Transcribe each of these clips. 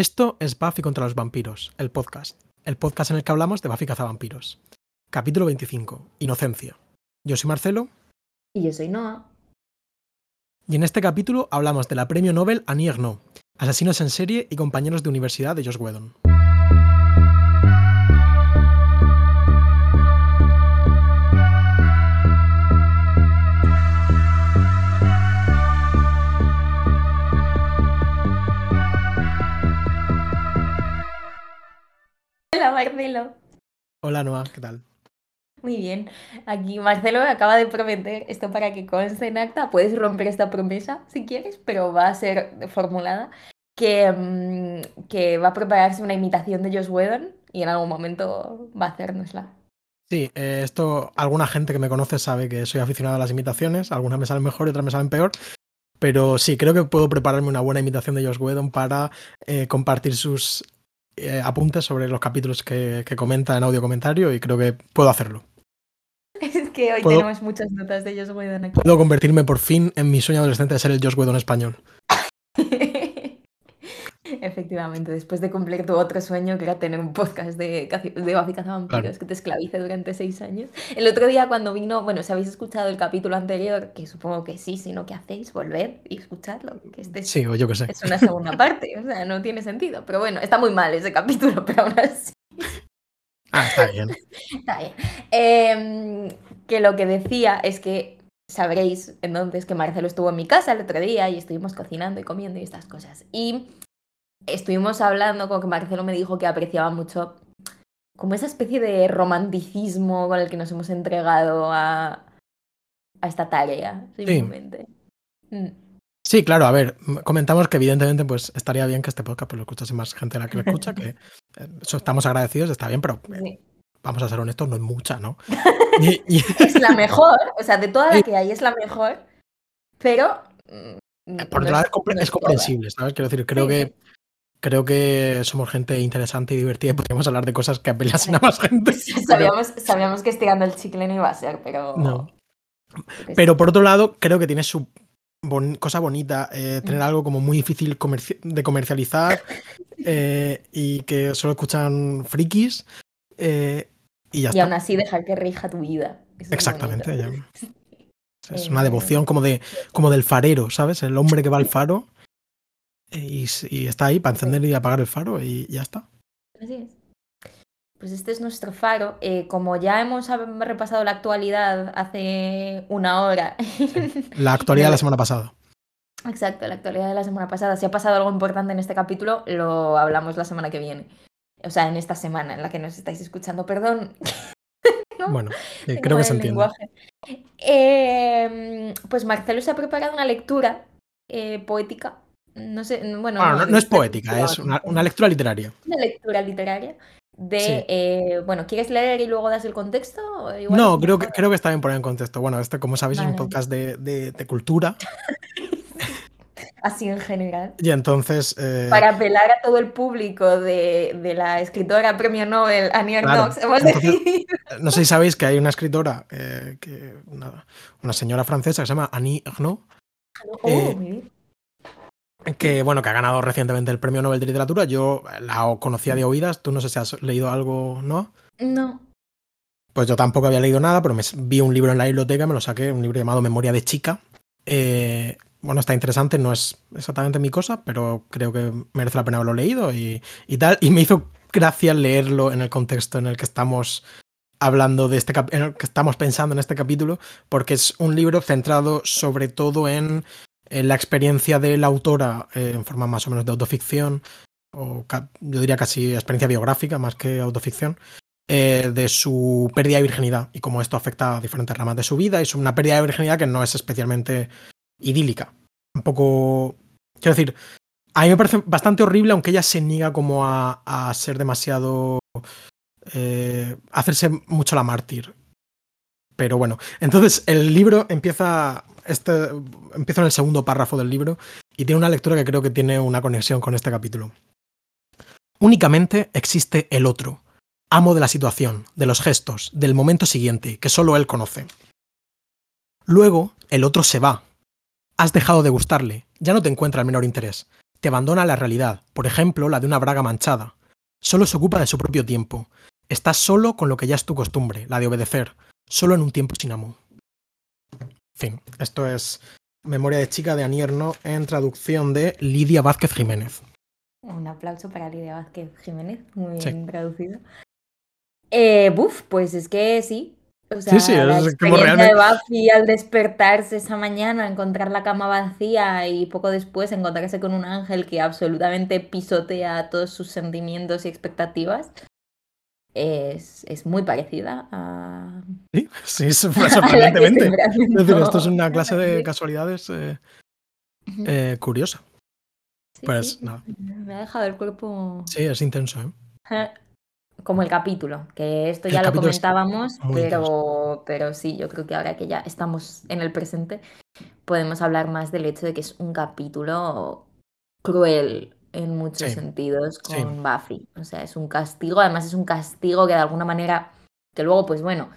Esto es Buffy contra los vampiros, el podcast. El podcast en el que hablamos de Buffy cazavampiros. Capítulo 25. Inocencia. Yo soy Marcelo. Y yo soy Noah. Y en este capítulo hablamos de la premio Nobel Annie Ernaux, asesinos en serie y compañeros de universidad de Josh Whedon. Hola Marcelo. Hola Noah, ¿qué tal? Muy bien. Aquí Marcelo me acaba de prometer esto para que conste en acta. Puedes romper esta promesa si quieres, pero va a ser formulada. Que, mm, que va a prepararse una imitación de Josh Whedon y en algún momento va a hacérnosla. Sí, eh, esto alguna gente que me conoce sabe que soy aficionado a las imitaciones, algunas me salen mejor y otras me salen peor, pero sí, creo que puedo prepararme una buena imitación de Josh Whedon para eh, compartir sus eh, apuntes sobre los capítulos que, que comenta en audio comentario y creo que puedo hacerlo. Es que hoy ¿Puedo- tenemos muchas notas de Josh Whedon aquí. Puedo convertirme por fin en mi sueño adolescente de ser el Josh Whedon español. Efectivamente, después de cumplir tu otro sueño, que era tener un podcast de, de Buffy Cazavampiros Claro. que te esclavice durante seis años. El otro día cuando vino, bueno, si habéis escuchado el capítulo anterior, que supongo que sí, si no, ¿qué hacéis? Volver y escucharlo, que este es, Sí, o yo qué sé. es una segunda parte, o sea, no tiene sentido. Pero bueno, está muy mal ese capítulo, pero aún así Ah, está bien. está bien. Em, que lo que decía es que sabréis entonces que Marcelo estuvo en mi casa el otro día y estuvimos cocinando y comiendo y estas cosas. Y estuvimos hablando, como que Marcelo me dijo que apreciaba mucho como esa especie de romanticismo con el que nos hemos entregado a, a esta tarea, simplemente. Mm. Sí, claro, a ver, comentamos que evidentemente pues estaría bien que este podcast pues, lo escuchase más gente de la que lo escucha, que eh, eso estamos agradecidos, está bien, pero eh, Sí. vamos a ser honestos, no es mucha, ¿no? Y- y- Es la mejor, o sea, de toda la que hay es la mejor, pero... mm, por no otro lado, es- no es es toda. comprensible, ¿sabes? Quiero decir, creo Sí, que. Creo que somos gente interesante y divertida y podríamos hablar de cosas que apelasen a más gente. pero- Sabíamos, que estirando el chicle no iba a ser, pero. No. sé. Pero por otro lado, creo que tiene su bon- cosa bonita, eh, tener Mm. algo como muy difícil comerci- de comercializar eh, y que solo escuchan frikis eh, y ya Y está. aún así dejar que rija tu vida. Eso es Exactamente, ya. Es una Eh, devoción como de como del farero, ¿sabes? El hombre que va al faro eh, y, está ahí para encender y apagar el faro y ya está. Así es. Pues este es nuestro faro. Eh, como ya hemos repasado la actualidad hace una hora. La actualidad de la semana pasada. Exacto, la actualidad de la semana pasada. Si ha pasado algo importante en este capítulo, lo hablamos la semana que viene. O sea, en esta semana en la que nos estáis escuchando. Perdón, ¿no? Bueno, eh, creo que se entiende. Eh, pues Marcelo se ha preparado una lectura eh, poética. No sé, bueno. Bueno, no, no es poética, es una, lectura literaria. Una lectura literaria de. Sí. eh, bueno, ¿quieres leer y luego das el contexto? Igual No, creo que, creo que está bien poner en contexto. Bueno, este, como sabéis, es un podcast de, de- de cultura. Así en general. Y entonces. eh, Para apelar a todo el público de, de la escritora premio Nobel Annie Claro, Ernaux, hemos entonces- decidido. no sé si sabéis que hay una escritora, eh, que, una, una señora francesa que se llama Annie Oh, eh, bien. Que bueno, que ha ganado recientemente el Premio Nobel de Literatura. Yo la conocía de oídas. Tú no sé si has leído algo, ¿no? No. Pues yo tampoco había leído nada, pero me vi un libro en la biblioteca, me lo saqué, un libro llamado Memoria de chica. Eh, bueno, está interesante, no es exactamente mi cosa, pero creo que merece la pena haberlo leído y, y tal. Y me hizo gracia leerlo en el contexto en el que estamos hablando de este en el que estamos pensando en este capítulo, porque es un libro centrado sobre todo en la experiencia de la autora eh, en forma más o menos de autoficción, o yo diría casi experiencia biográfica más que autoficción, eh, de su pérdida de virginidad y cómo esto afecta a diferentes ramas de su vida. Es una pérdida de virginidad que no es especialmente idílica. Un poco. Quiero decir, a mí me parece bastante horrible, aunque ella se niega como a, a ser demasiado. eh, a hacerse mucho la mártir. Pero bueno, entonces el libro empieza. Este, empieza en el segundo párrafo del libro y tiene una lectura que creo que tiene una conexión con este capítulo. Únicamente existe el otro, amo de la situación, de los gestos, del momento siguiente, que solo él conoce. Luego, el otro se va. Has dejado de gustarle, ya no te encuentra el menor interés. te abandona la realidad, por ejemplo, la de una braga manchada. Solo se ocupa de su propio tiempo. Estás solo con lo que ya es tu costumbre, la de obedecer, solo en un tiempo sin amo. Fin, esto es Memoria de chica de Anierno en traducción de Lidia Vázquez Jiménez. Un aplauso para Lidia Vázquez Jiménez, muy bien traducido. Eh, buf, pues es que sí. O sea, sí, sí, la es como experiencia realmente. de Buffy al despertarse esa mañana, encontrar la cama vacía y poco después encontrarse con un ángel que absolutamente pisotea todos sus sentimientos y expectativas, es, es muy parecida a... Sí, sí, sorprendentemente. Es decir, esto es una clase de casualidades eh, eh, curiosa. Sí, Pues sí, nada, me ha dejado el cuerpo... sí, es intenso. ¿eh? Como el capítulo, que esto El ya lo comentábamos, pero, pero sí, yo creo que ahora que ya estamos en el presente, podemos hablar más del hecho de que es un capítulo cruel en muchos Sí, sentidos sí. con Buffy. O sea, es un castigo, además es un castigo que de alguna manera, que luego, pues bueno,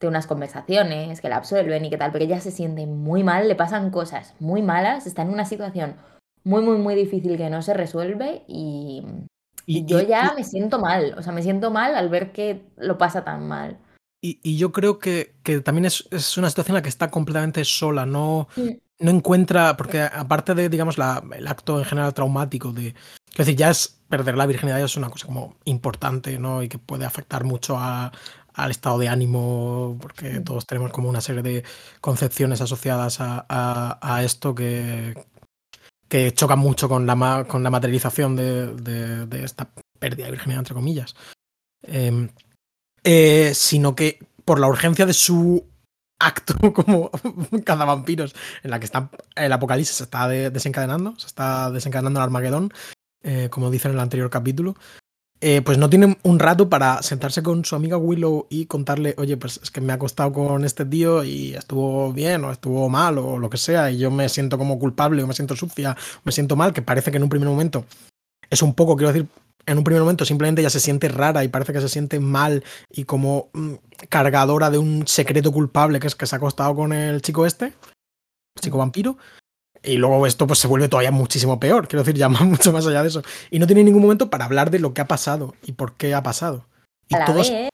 de unas conversaciones, que la absuelven y qué tal, pero ella se siente muy mal, le pasan cosas muy malas, está en una situación muy, muy, muy difícil que no se resuelve y, Y, yo y- ya me siento mal, o sea, me siento mal al ver que lo pasa tan mal. y- y yo creo que, que también es, es una situación en la que está completamente sola, no. No encuentra, porque aparte de, digamos, la- el acto en general traumático de, es decir, ya es perder la virginidad, ya es una cosa como importante, ¿no? Y que puede afectar mucho a- al estado de ánimo, porque Mm. todos tenemos como una serie de concepciones asociadas a, a- a esto que, que chocan mucho con la, con la materialización de, de- de esta pérdida de virginidad, entre comillas. Em, eh, sino que por la urgencia de su acto como cazavampiros en la que está el apocalipsis se está de- desencadenando, se está desencadenando el Armagedón, eh, como dice en el anterior capítulo, eh, pues no tiene un rato para sentarse con su amiga Willow y contarle, oye, pues es que me ha acostado con este tío y estuvo bien o estuvo mal o lo que sea y yo me siento como culpable o me siento sucia, me siento mal, que parece que en un primer momento es un poco, quiero decir, en un primer momento simplemente ella se siente rara y parece que se siente mal y como mm, cargadora de un secreto culpable que es que se ha acostado con el chico este, el chico vampiro. Y luego esto pues se vuelve todavía muchísimo peor, quiero decir, ya más- mucho más allá de eso. Y no tiene ningún momento para hablar de lo que ha pasado y por qué ha pasado. Y todos vez,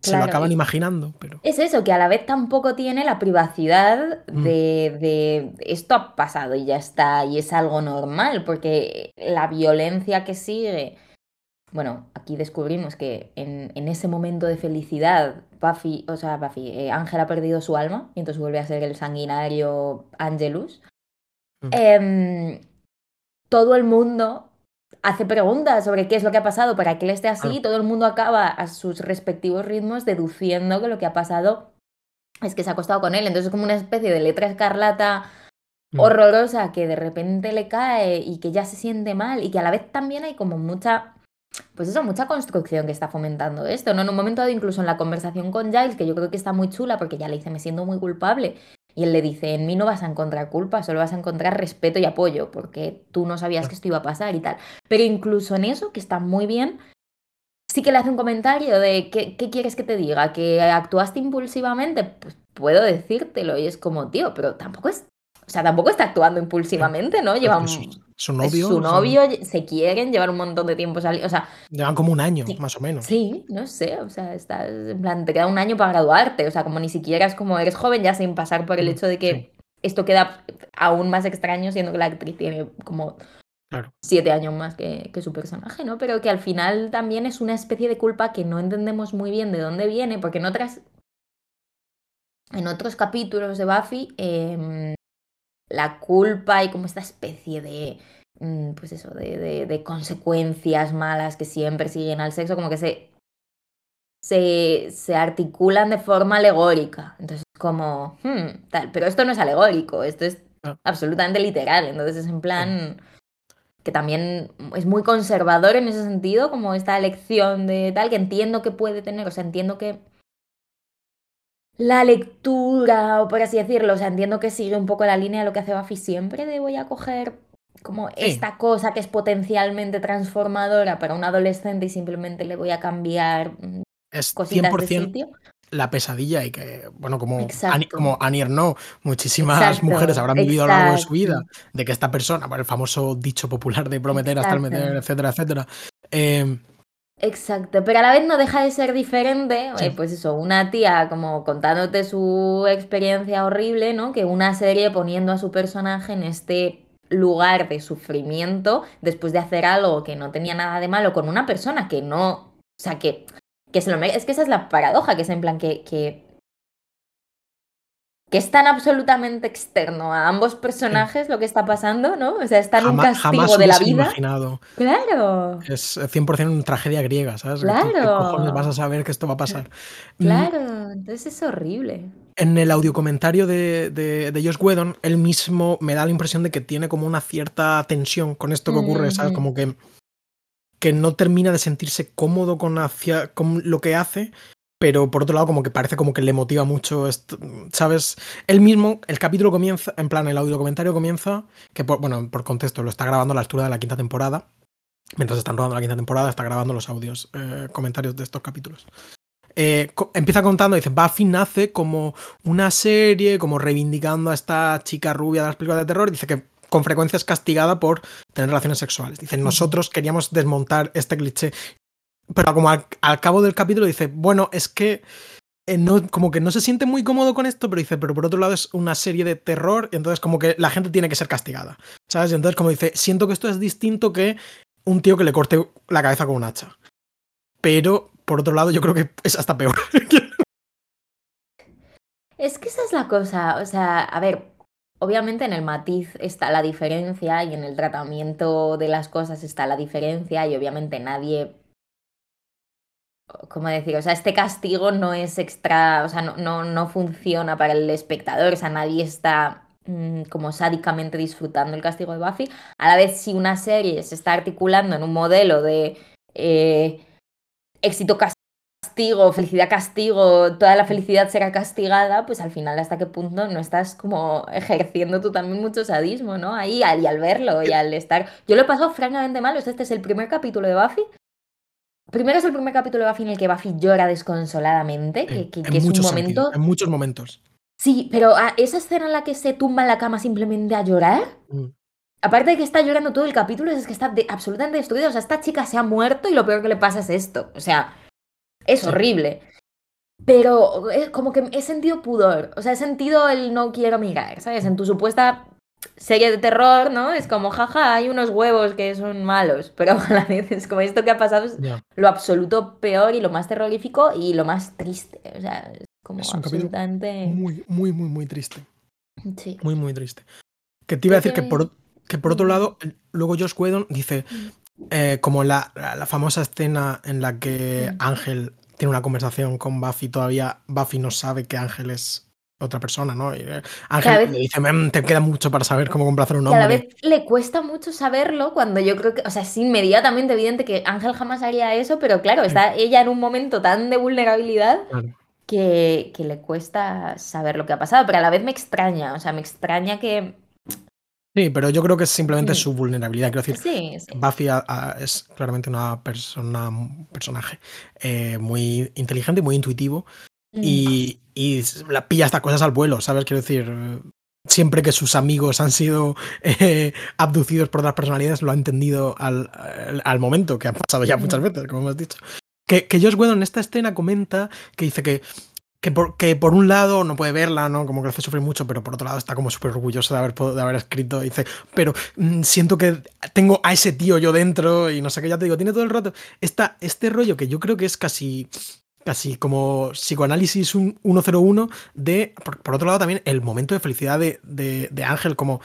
se lo acaban imaginando, pero... Es eso, que a la vez tampoco tiene la privacidad Mm. de, de esto ha pasado y ya está, y es algo normal, porque la violencia que sigue, bueno, aquí descubrimos que en, en ese momento de felicidad, Buffy, o sea, Buffy, eh, Ángel ha perdido su alma y entonces vuelve a ser el sanguinario Angelus. Mm. Em, todo el mundo hace preguntas sobre qué es lo que ha pasado para que él esté así, y todo el mundo acaba a sus respectivos ritmos deduciendo que lo que ha pasado es que se ha acostado con él. Entonces es como una especie de letra escarlata Mm. horrorosa que de repente le cae y que ya se siente mal y que a la vez también hay como mucha, pues eso, mucha construcción que está fomentando esto, ¿no? En un momento dado, incluso en la conversación con Giles, que yo creo que está muy chula porque ya le dice, me siento muy culpable. Y él le dice, en mí no vas a encontrar culpa, solo vas a encontrar respeto y apoyo, porque tú no sabías que esto iba a pasar y tal. Pero incluso en eso, que está muy bien, sí que le hace un comentario de, ¿qué, qué quieres que te diga? ¿Que actuaste impulsivamente? Pues puedo decírtelo. Y es como, tío, pero tampoco es... O sea, tampoco está actuando impulsivamente, ¿no? Llevan... Es su, su es novio. su novio, se quieren, llevar un montón de tiempo saliendo. O sea, Llevan como un año, Sí. más o menos. Sí, no sé, o sea, estás, en plan, te queda un año para graduarte, o sea, como ni siquiera es como eres joven ya sin pasar por el Mm, hecho de que sí. esto queda aún más extraño siendo que la actriz tiene como Claro. siete años más que, que su personaje, ¿no? Pero que al final también es una especie de culpa que no entendemos muy bien de dónde viene, porque en otras, en otros capítulos de Buffy, em, la culpa y como esta especie de, mm, pues eso, de, de- de consecuencias malas que siempre siguen al sexo, como que se, se, se articulan de forma alegórica. Entonces, como, hmm, tal, pero esto no es alegórico, esto es Ah. absolutamente literal. Entonces, es en plan que también es muy conservador en ese sentido, como esta elección de tal, que entiendo que puede tener, o sea, entiendo que la lectura, o por así decirlo, o sea, entiendo que sigue un poco la línea de lo que hace Buffy siempre, de voy a coger como esta cosa que es potencialmente transformadora para un adolescente y simplemente le voy a cambiar mm, Es cositas de 100%, sitio. la pesadilla y que, bueno, como. Ani- como Anier no, muchísimas Exacto, mujeres habrán vivido a lo largo de su vida, de que esta persona, el famoso dicho popular de prometer hasta el meter, etcétera, etcétera. eh, Exacto, pero a la vez no deja de ser diferente, Sí. eh, pues eso, una tía como contándote su experiencia horrible, ¿no? Que una serie poniendo a su personaje en este lugar de sufrimiento después de hacer algo que no tenía nada de malo con una persona que no, o sea, que, que se lo Es que esa es la paradoja, que es en plan que, que, que es tan absolutamente externo a ambos personajes lo que está pasando, ¿no? O sea, es tan un jamás, castigo jamás de la vida. imaginado. Claro, Es 100% una tragedia griega, ¿sabes? Tú, ¿Qué Claro. cojones vas a saber que esto va a pasar? Mm, claro, entonces es horrible. En el audiocomentario de, de, de Josh Whedon, él mismo me da la impresión de que tiene como una cierta tensión con esto que ocurre, ¿sabes? Ujú. Como que, que no termina de sentirse cómodo con, hacia, con lo que hace, pero por otro lado como que parece como que le motiva mucho, esto, ¿sabes? Él mismo, el capítulo comienza, en plan, el audiocomentario comienza, que por, bueno, por contexto, lo está grabando a la altura de la quinta temporada. Mientras están rodando la quinta temporada, está grabando los audios, eh, comentarios de estos capítulos. Eh, co- empieza contando, dice, Buffy nace como una serie, como reivindicando a esta chica rubia de las películas de terror, y dice que con frecuencia es castigada por tener relaciones sexuales. Dice, nosotros queríamos desmontar este cliché, pero como al, cabo del capítulo dice, bueno, es que eh, como que no se siente muy cómodo con esto, pero dice, pero por otro lado es una serie de terror, entonces como que la gente tiene que ser castigada, ¿sabes? Y entonces como dice, siento que esto es distinto que un tío que le corte la cabeza con un hacha. Pero, por otro lado, yo creo que es hasta peor. Es que esa es la cosa, o sea, a ver, obviamente en el matiz está la diferencia y en el tratamiento de las cosas está la diferencia y obviamente nadie, ¿cómo decir? O sea, este castigo no es extra, o sea, no, no, no funciona para el espectador, o sea, nadie está mm, como sádicamente disfrutando el castigo de Buffy. A la vez, si una serie se está articulando en un modelo de eh, éxito castigo, felicidad castigo, toda la felicidad será castigada, pues al final hasta qué punto no estás como ejerciendo tú también mucho sadismo, ¿no? Ahí al, y al verlo y al estar... Yo lo he pasado francamente mal, o sea, este es el primer capítulo de Buffy. Primero es el primer capítulo de Buffy en el que Buffy llora desconsoladamente, que, que- en que es un momento... sentidos, en muchos momentos. Sí, pero ah, esa escena en la que se tumba en la cama simplemente a llorar, Mm. aparte de que está llorando todo el capítulo, es que está de- absolutamente destruida. O sea, esta chica se ha muerto y lo peor que le pasa es esto. O sea, es Sí. horrible. Pero eh, como que he sentido pudor. O sea, he sentido el no quiero mirar, ¿sabes? En tu supuesta serie de terror, ¿no? Es como, jaja, hay unos huevos que son malos. Pero a la vez es como esto que ha pasado es lo absoluto peor y lo más terrorífico y lo más triste. O sea, es como Es un absolutamente... Muy, muy, muy, muy triste. Sí. Muy, muy triste. Que te iba a decir que por, que por otro lado, luego Josh Whedon dice, eh, como la, la- la famosa escena en la que. Ángel tiene una conversación con Buffy, todavía Buffy no sabe que Ángel es otra persona, ¿no? Y, eh, Ángel vez- le dice, "Mm, te queda mucho para saber cómo complacer a un Que a la hombre. vez le cuesta mucho saberlo cuando yo creo que, o sea, es inmediatamente evidente que Ángel jamás haría eso, pero claro, está ella en un momento tan de vulnerabilidad Claro. que, que le cuesta saber lo que ha pasado, pero a la vez me extraña, o sea, me extraña que... Sí, pero yo creo que es simplemente su vulnerabilidad. Quiero decir, Sí. Buffy a- a- es claramente una persona, un personaje eh, muy inteligente y muy intuitivo. Mm. y, y la pilla estas cosas al vuelo, ¿sabes? Quiero decir, siempre que sus amigos han sido eh, abducidos por otras personalidades, lo ha entendido al, momento, que ha pasado ya muchas veces, como hemos dicho. Que, que Josh Whedon en esta escena comenta que dice que, que, por, que por un lado no puede verla, ¿no? Como que le hace sufrir mucho, pero por otro lado está como súper orgulloso de haber, de haber escrito. Dice, pero mm, siento que tengo a ese tío yo dentro y no sé qué, ya te digo, tiene todo el rato esta, este rollo que yo creo que es casi casi como psicoanálisis un- 101 de, por, por otro lado también, el momento de felicidad de, de, de Ángel, como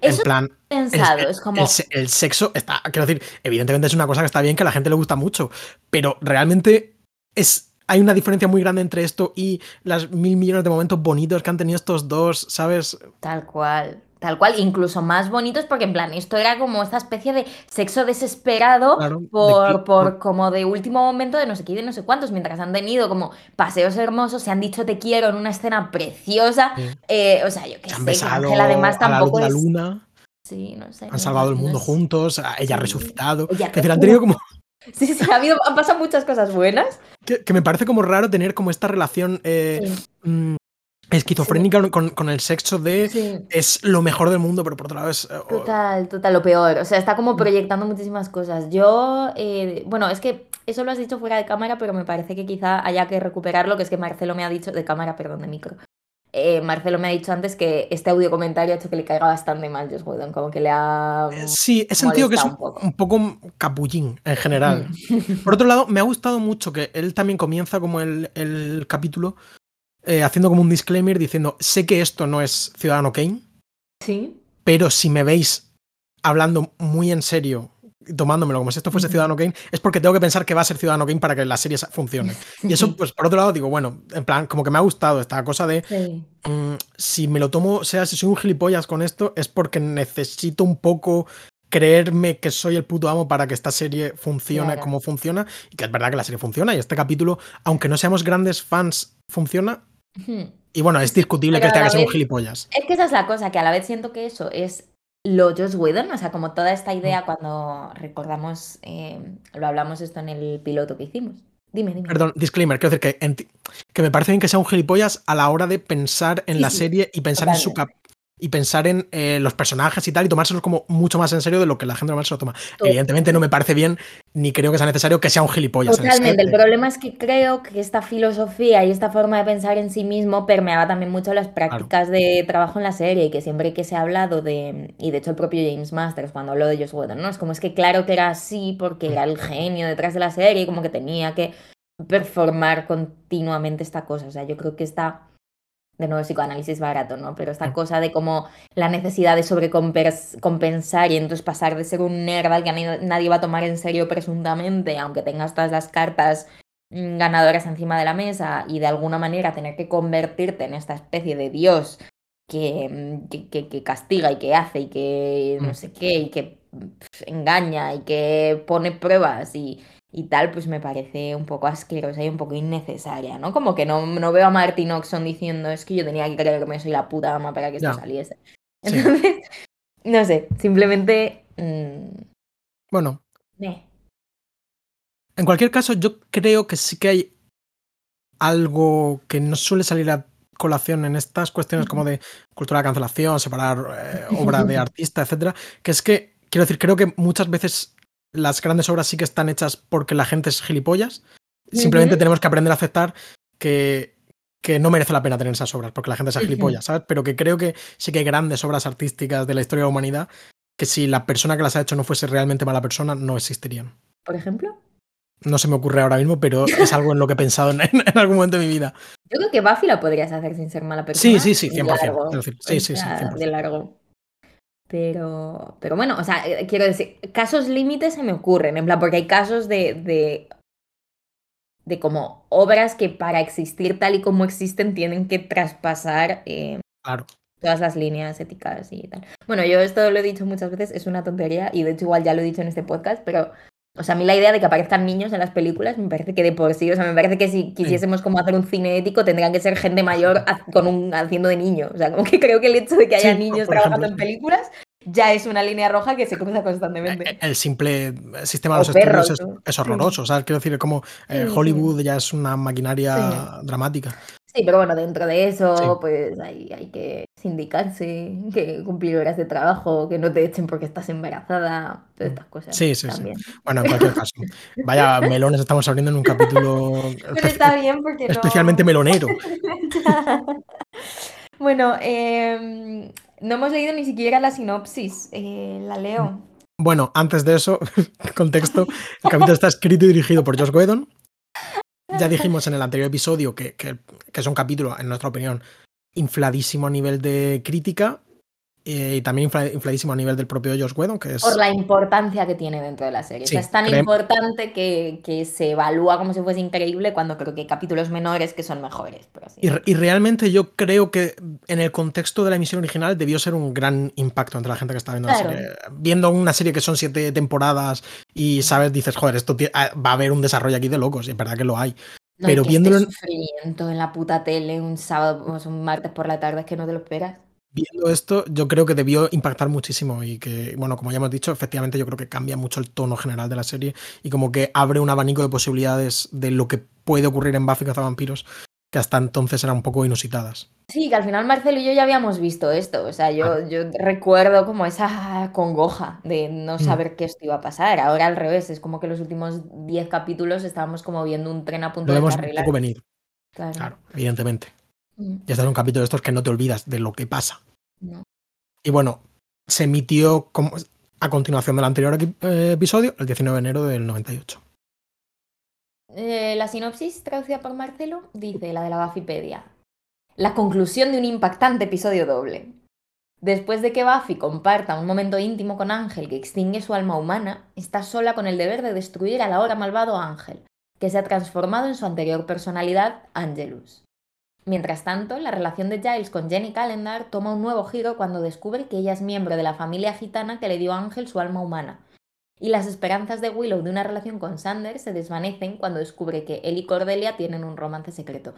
en Eso plan, pensado, el, es como... el el sexo está, quiero decir, evidentemente es una cosa que está bien, que a la gente le gusta mucho, pero realmente es, hay una diferencia muy grande entre esto y las mil millones de momentos bonitos que han tenido estos dos, ¿sabes? Tal cual, tal cual, incluso más bonitos porque en plan, esto era como esta especie de sexo desesperado Claro, por, que- por por- como de último momento de no sé qué y de no sé cuántos, mientras han tenido como paseos hermosos, se han dicho te quiero en una escena preciosa, Sí. eh, o sea, yo qué Se sé, han que besado Ángel además a la luz tampoco la luna, Sí, no sé. han salvado el no mundo juntos, ella ha resucitado. Ella- Es decir, han tenido como Sí, sí, ha habido, han pasado muchas cosas buenas. Que, me parece como raro tener como esta relación eh, mm, esquizofrénica con, el sexo de es lo mejor del mundo, pero por otro lado es... Eh, total, total, lo peor. O sea, está como mm. proyectando muchísimas cosas. Yo, eh, bueno, es que eso lo has dicho fuera de cámara, pero me parece que quizá haya que recuperarlo, que es que Marcelo me ha dicho, de cámara, perdón, de micro. Eh, Marcelo me ha dicho antes que este audio comentario ha hecho que le caiga bastante mal Josh Whedon, como que le ha. Sí, he sentido que es un poco. capullín en general. Mm. Por otro lado, me ha gustado mucho que él también comienza como el, el capítulo eh, haciendo como un disclaimer diciendo, sé que esto no es Ciudadano Kane. Sí. Pero si me veis hablando muy en serio, tomándomelo como si esto fuese Ciudadano Kane, es porque tengo que pensar que va a ser Ciudadano Kane para que la serie funcione. Y eso, pues por otro lado, digo, bueno, en plan, como que me ha gustado esta cosa de mm, si me lo tomo, sea, si soy un gilipollas con esto, es porque necesito un poco creerme que soy el puto amo para que esta serie funcione como funciona y que es verdad que la serie funciona y este capítulo, aunque no seamos grandes fans, funciona y bueno, es discutible que tenga que ser un gilipollas. Es que esa es la cosa, que a la vez siento que eso es lo Josh Whedon, o sea, como toda esta idea cuando recordamos, eh, lo hablamos esto en el piloto que hicimos. Dime, dime. Perdón, disclaimer, quiero decir que, que me parece bien que sea un gilipollas a la hora de pensar en la serie y pensar en su, cap y pensar en eh, los personajes y tal y tomárselos como mucho más en serio de lo que la gente normal se lo toma. Evidentemente no me parece bien ni creo que sea necesario que sea un gilipollas. Totalmente. El, problema es que creo que esta filosofía y esta forma de pensar en sí mismo permeaba también mucho las prácticas de trabajo en la serie y que siempre que se ha hablado de, y de hecho el propio James Masters cuando habló de Josh Whedon, ¿no? Es como es que claro que era así porque era el genio detrás de la serie y como que tenía que performar continuamente esta cosa. O sea, yo creo que está de nuevo psicoanálisis barato, ¿no? Pero esta cosa de como la necesidad de sobrecompensar y entonces pasar de ser un nerd al que nadie va a tomar en serio presuntamente, aunque tengas todas las cartas mm, ganadoras encima de la mesa y de alguna manera tener que convertirte en esta especie de dios que, mm, que, que castiga y que hace y que no mm. sé qué y que engaña y que pone pruebas y, y tal, pues me parece un poco asquerosa y un poco innecesaria, ¿no? Como que no, no veo a Martin Oxon diciendo es que yo tenía que creer que me soy la puta ama para que esto saliese. Entonces, no sé, simplemente. Mm, bueno. En cualquier caso, yo creo que sí que hay algo que no suele salir a colación en estas cuestiones como de cultura de cancelación, separar eh, obra de artista, etcétera, que es que, quiero decir, creo que muchas veces las grandes obras sí que están hechas porque la gente es gilipollas. Simplemente tenemos que aprender a aceptar que, que, no merece la pena tener esas obras porque la gente es gilipollas, ¿sabes? Pero que creo que sí que hay grandes obras artísticas de la historia de la humanidad que si la persona que las ha hecho no fuese realmente mala persona, no existirían. ¿Por ejemplo? No se me ocurre ahora mismo, pero es algo en lo que he pensado en, algún momento de mi vida. Yo creo que Buffy la podrías hacer sin ser mala persona. Sí, sí, sí, 100%. sí, sí, sí, De largo. Pero, pero bueno, o sea, eh, quiero decir, casos límites se me ocurren, en plan, porque hay casos de, de, de como obras que para existir tal y como existen tienen que traspasar eh, todas las líneas éticas y tal. Bueno, yo esto lo he dicho muchas veces, es una tontería y de hecho igual ya lo he dicho en este podcast, pero o sea, a mí la idea de que aparezcan niños en las películas me parece que de por sí, o sea, me parece que si quisiésemos como hacer un cine ético tendrían que ser gente mayor con un, haciendo de niño. O sea, como que creo que el hecho de que haya niños trabajando en películas ya es una línea roja que se cruza constantemente. El, simple sistema de los estudios es, horroroso. O sea, quiero decir, como eh, Hollywood ya es una maquinaria dramática. Sí, pero bueno, dentro de eso, pues hay, hay, que sindicarse, que cumplir horas de trabajo, que no te echen porque estás embarazada, todas estas cosas. Sí, sí, sí. Bueno, en cualquier caso. Vaya melones estamos abriendo en un capítulo. Pero está bien porque Especialmente melonero. bueno, eh, no hemos leído ni siquiera la sinopsis. Eh, la leo. Bueno, antes de eso, contexto, el capítulo está escrito y dirigido por Josh Whedon, ya dijimos en el anterior episodio que, que, es un capítulo, en nuestra opinión, infladísimo a nivel de crítica eh, y también infladísimo a nivel del propio Josh Whedon, que es... Por la importancia que tiene dentro de la serie. es tan importante que, que, se evalúa como si fuese increíble cuando creo que hay capítulos menores que son mejores. Y, realmente yo creo que en el contexto de la emisión original debió ser un gran impacto entre la gente que está viendo la serie. Viendo una serie que son siete temporadas y, ¿sabes? Dices, joder, esto ah, va a haber un desarrollo aquí de locos, y es verdad que lo hay. pero viéndolo... Este sufrimiento en la puta tele un sábado, un martes por la tarde, es que no te lo esperas. Viendo esto, yo creo que debió impactar muchísimo y que, bueno, como ya hemos dicho, efectivamente yo creo que cambia mucho el tono general de la serie y como que abre un abanico de posibilidades de lo que puede ocurrir en Buffy Cazavampiros que hasta entonces eran un poco inusitadas. Sí, que al final Marcelo y yo ya habíamos visto esto. O sea, yo, yo recuerdo como esa congoja de no Mm. saber qué esto iba a pasar. Ahora al revés, es como que los últimos 10 capítulos estábamos como viendo un tren a punto Lo de vemos un carrilar. poco venir, Claro. claro, evidentemente. Mm, Y este es un capítulo de estos que no te olvidas de lo que pasa. no. Y bueno, se emitió como, a continuación del anterior eh, episodio, el 19 de enero del 98. Eh, la sinopsis traducida por Marcelo dice, la de la Buffypedia. La conclusión de un impactante episodio doble. Después de que Buffy comparta un momento íntimo con Ángel que extingue su alma humana, está sola con el deber de destruir al ahora malvado Ángel, que se ha transformado en su anterior personalidad, Angelus. Mientras tanto, la relación de Giles con Jenny Calendar toma un nuevo giro cuando descubre que ella es miembro de la familia gitana que le dio a Ángel su alma humana. Y las esperanzas de Willow de una relación con Sander se desvanecen cuando descubre que él y Cordelia tienen un romance secreto.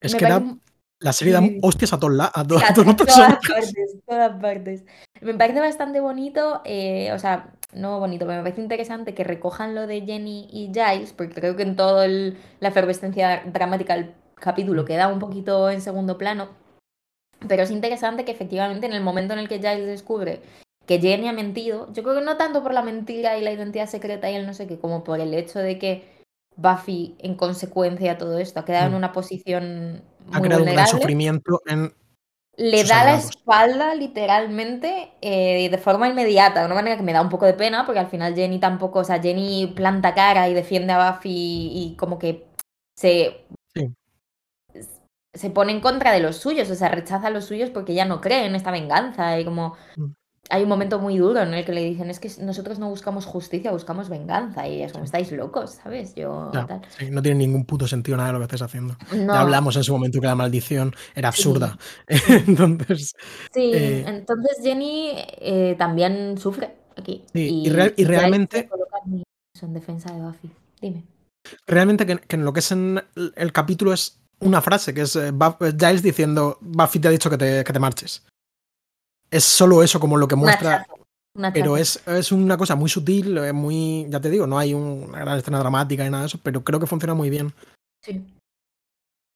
Es Me que da, la serie da hostias a todos a to- todas personajes. partes, todas partes. Me parece bastante bonito, eh, o sea, no bonito, pero me parece interesante que recojan lo de Jenny y Giles, porque creo que en toda la efervescencia dramática del capítulo queda un poquito en segundo plano. Pero es interesante que efectivamente en el momento en el que Giles descubre que Jenny ha mentido, yo creo que no tanto por la mentira y la identidad secreta y el no sé qué, como por el hecho de que Buffy, en consecuencia a todo esto, ha quedado en Mm. una posición Ha muy creado un gran vulnerable sufrimiento en le da la espalda literalmente eh, de forma inmediata, de una manera que me da un poco de pena, porque al final Jenny tampoco, o sea, Jenny planta cara y defiende a Buffy y como que se. Se pone en contra de los suyos, o sea, rechaza a los suyos porque ella no cree en esta venganza y como Mm. hay un momento muy duro en el que le dicen es que nosotros no buscamos justicia, buscamos venganza y es como estáis locos, ¿sabes? Yo Ya, tal. sí, no tiene ningún puto sentido nada de lo que estés haciendo. No. Ya hablamos en su momento que la maldición era Sí. absurda. Entonces, Sí, Eh, entonces Jenny eh, también sufre aquí. Sí, y real- y Giles realmente- en defensa de Buffy. Dime. realmente que, que en lo que es en el capítulo es una frase, que es eh, eh, Giles diciendo, Buffy te ha dicho que te, que te marches. Es solo eso como lo que muestra, pero es, es una cosa muy sutil, eh, muy, ya te digo, no hay una gran escena dramática ni nada de eso, pero creo que funciona muy bien. Sí.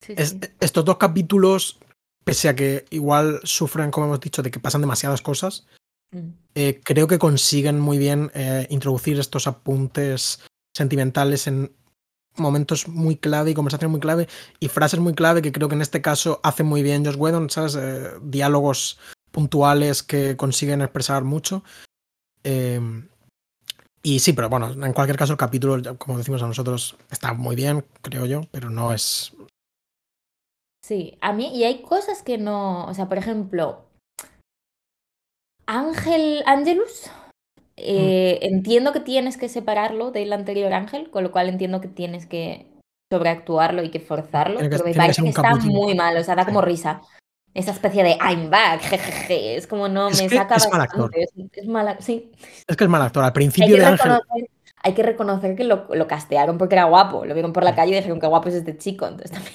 Sí, Es- sí. estos dos capítulos, pese a que igual sufren, como hemos dicho, de que pasan demasiadas cosas, Mm. eh, creo que consiguen muy bien eh, introducir estos apuntes sentimentales en momentos muy clave y conversaciones muy clave y frases muy clave que creo que en este caso hacen muy bien Josh Whedon, ¿sabes? Eh, diálogos puntuales que consiguen expresar mucho. Eh, y sí, pero bueno, en cualquier caso el capítulo, como decimos a nosotros, está muy bien, creo yo, pero no es... Sí, a mí, y hay cosas que no, o sea, por ejemplo, Ángel Angelus, eh, entiendo que tienes que separarlo del anterior Ángel, con lo cual entiendo que tienes que sobreactuarlo y que forzarlo, que- pero me que parece que, un está muy mal, o sea, da Sí. como risa. Esa especie de I'm back, jejeje, es como no, Es me que saca es mal actor. bastante, es, es mala, sí. Es que es mal actor. Al principio que de Ángel... hay que reconocer que lo, lo castearon porque era guapo, lo vieron por la calle y dijeron que guapo es este chico, entonces también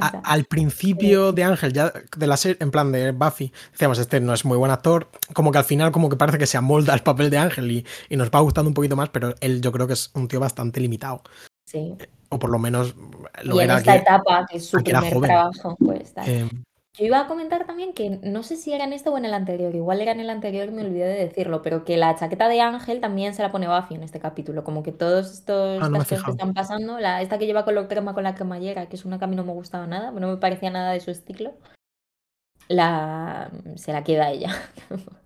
A- al principio de Ángel, ya de la serie, en plan de Buffy, decíamos, este no es muy buen actor, como que al final como que parece que se amolda al papel de Ángel y, y nos va gustando un poquito más, pero él yo creo que es un tío bastante limitado, Sí. o por lo menos lo y en era esta aquí. etapa, que es su aquí era primer joven. trabajo, pues eh, Yo iba a comentar también que no sé si era en este o en el anterior, igual era en el anterior, me olvidé de decirlo, pero que la chaqueta de Ángel también se la pone Buffy en este capítulo, como que todos estos Ah, no estas cosas que están pasando, la, esta que lleva color crema con la cremallera, que es una que a mí no me gustaba nada, no me parecía nada de su estilo, la se la queda ella.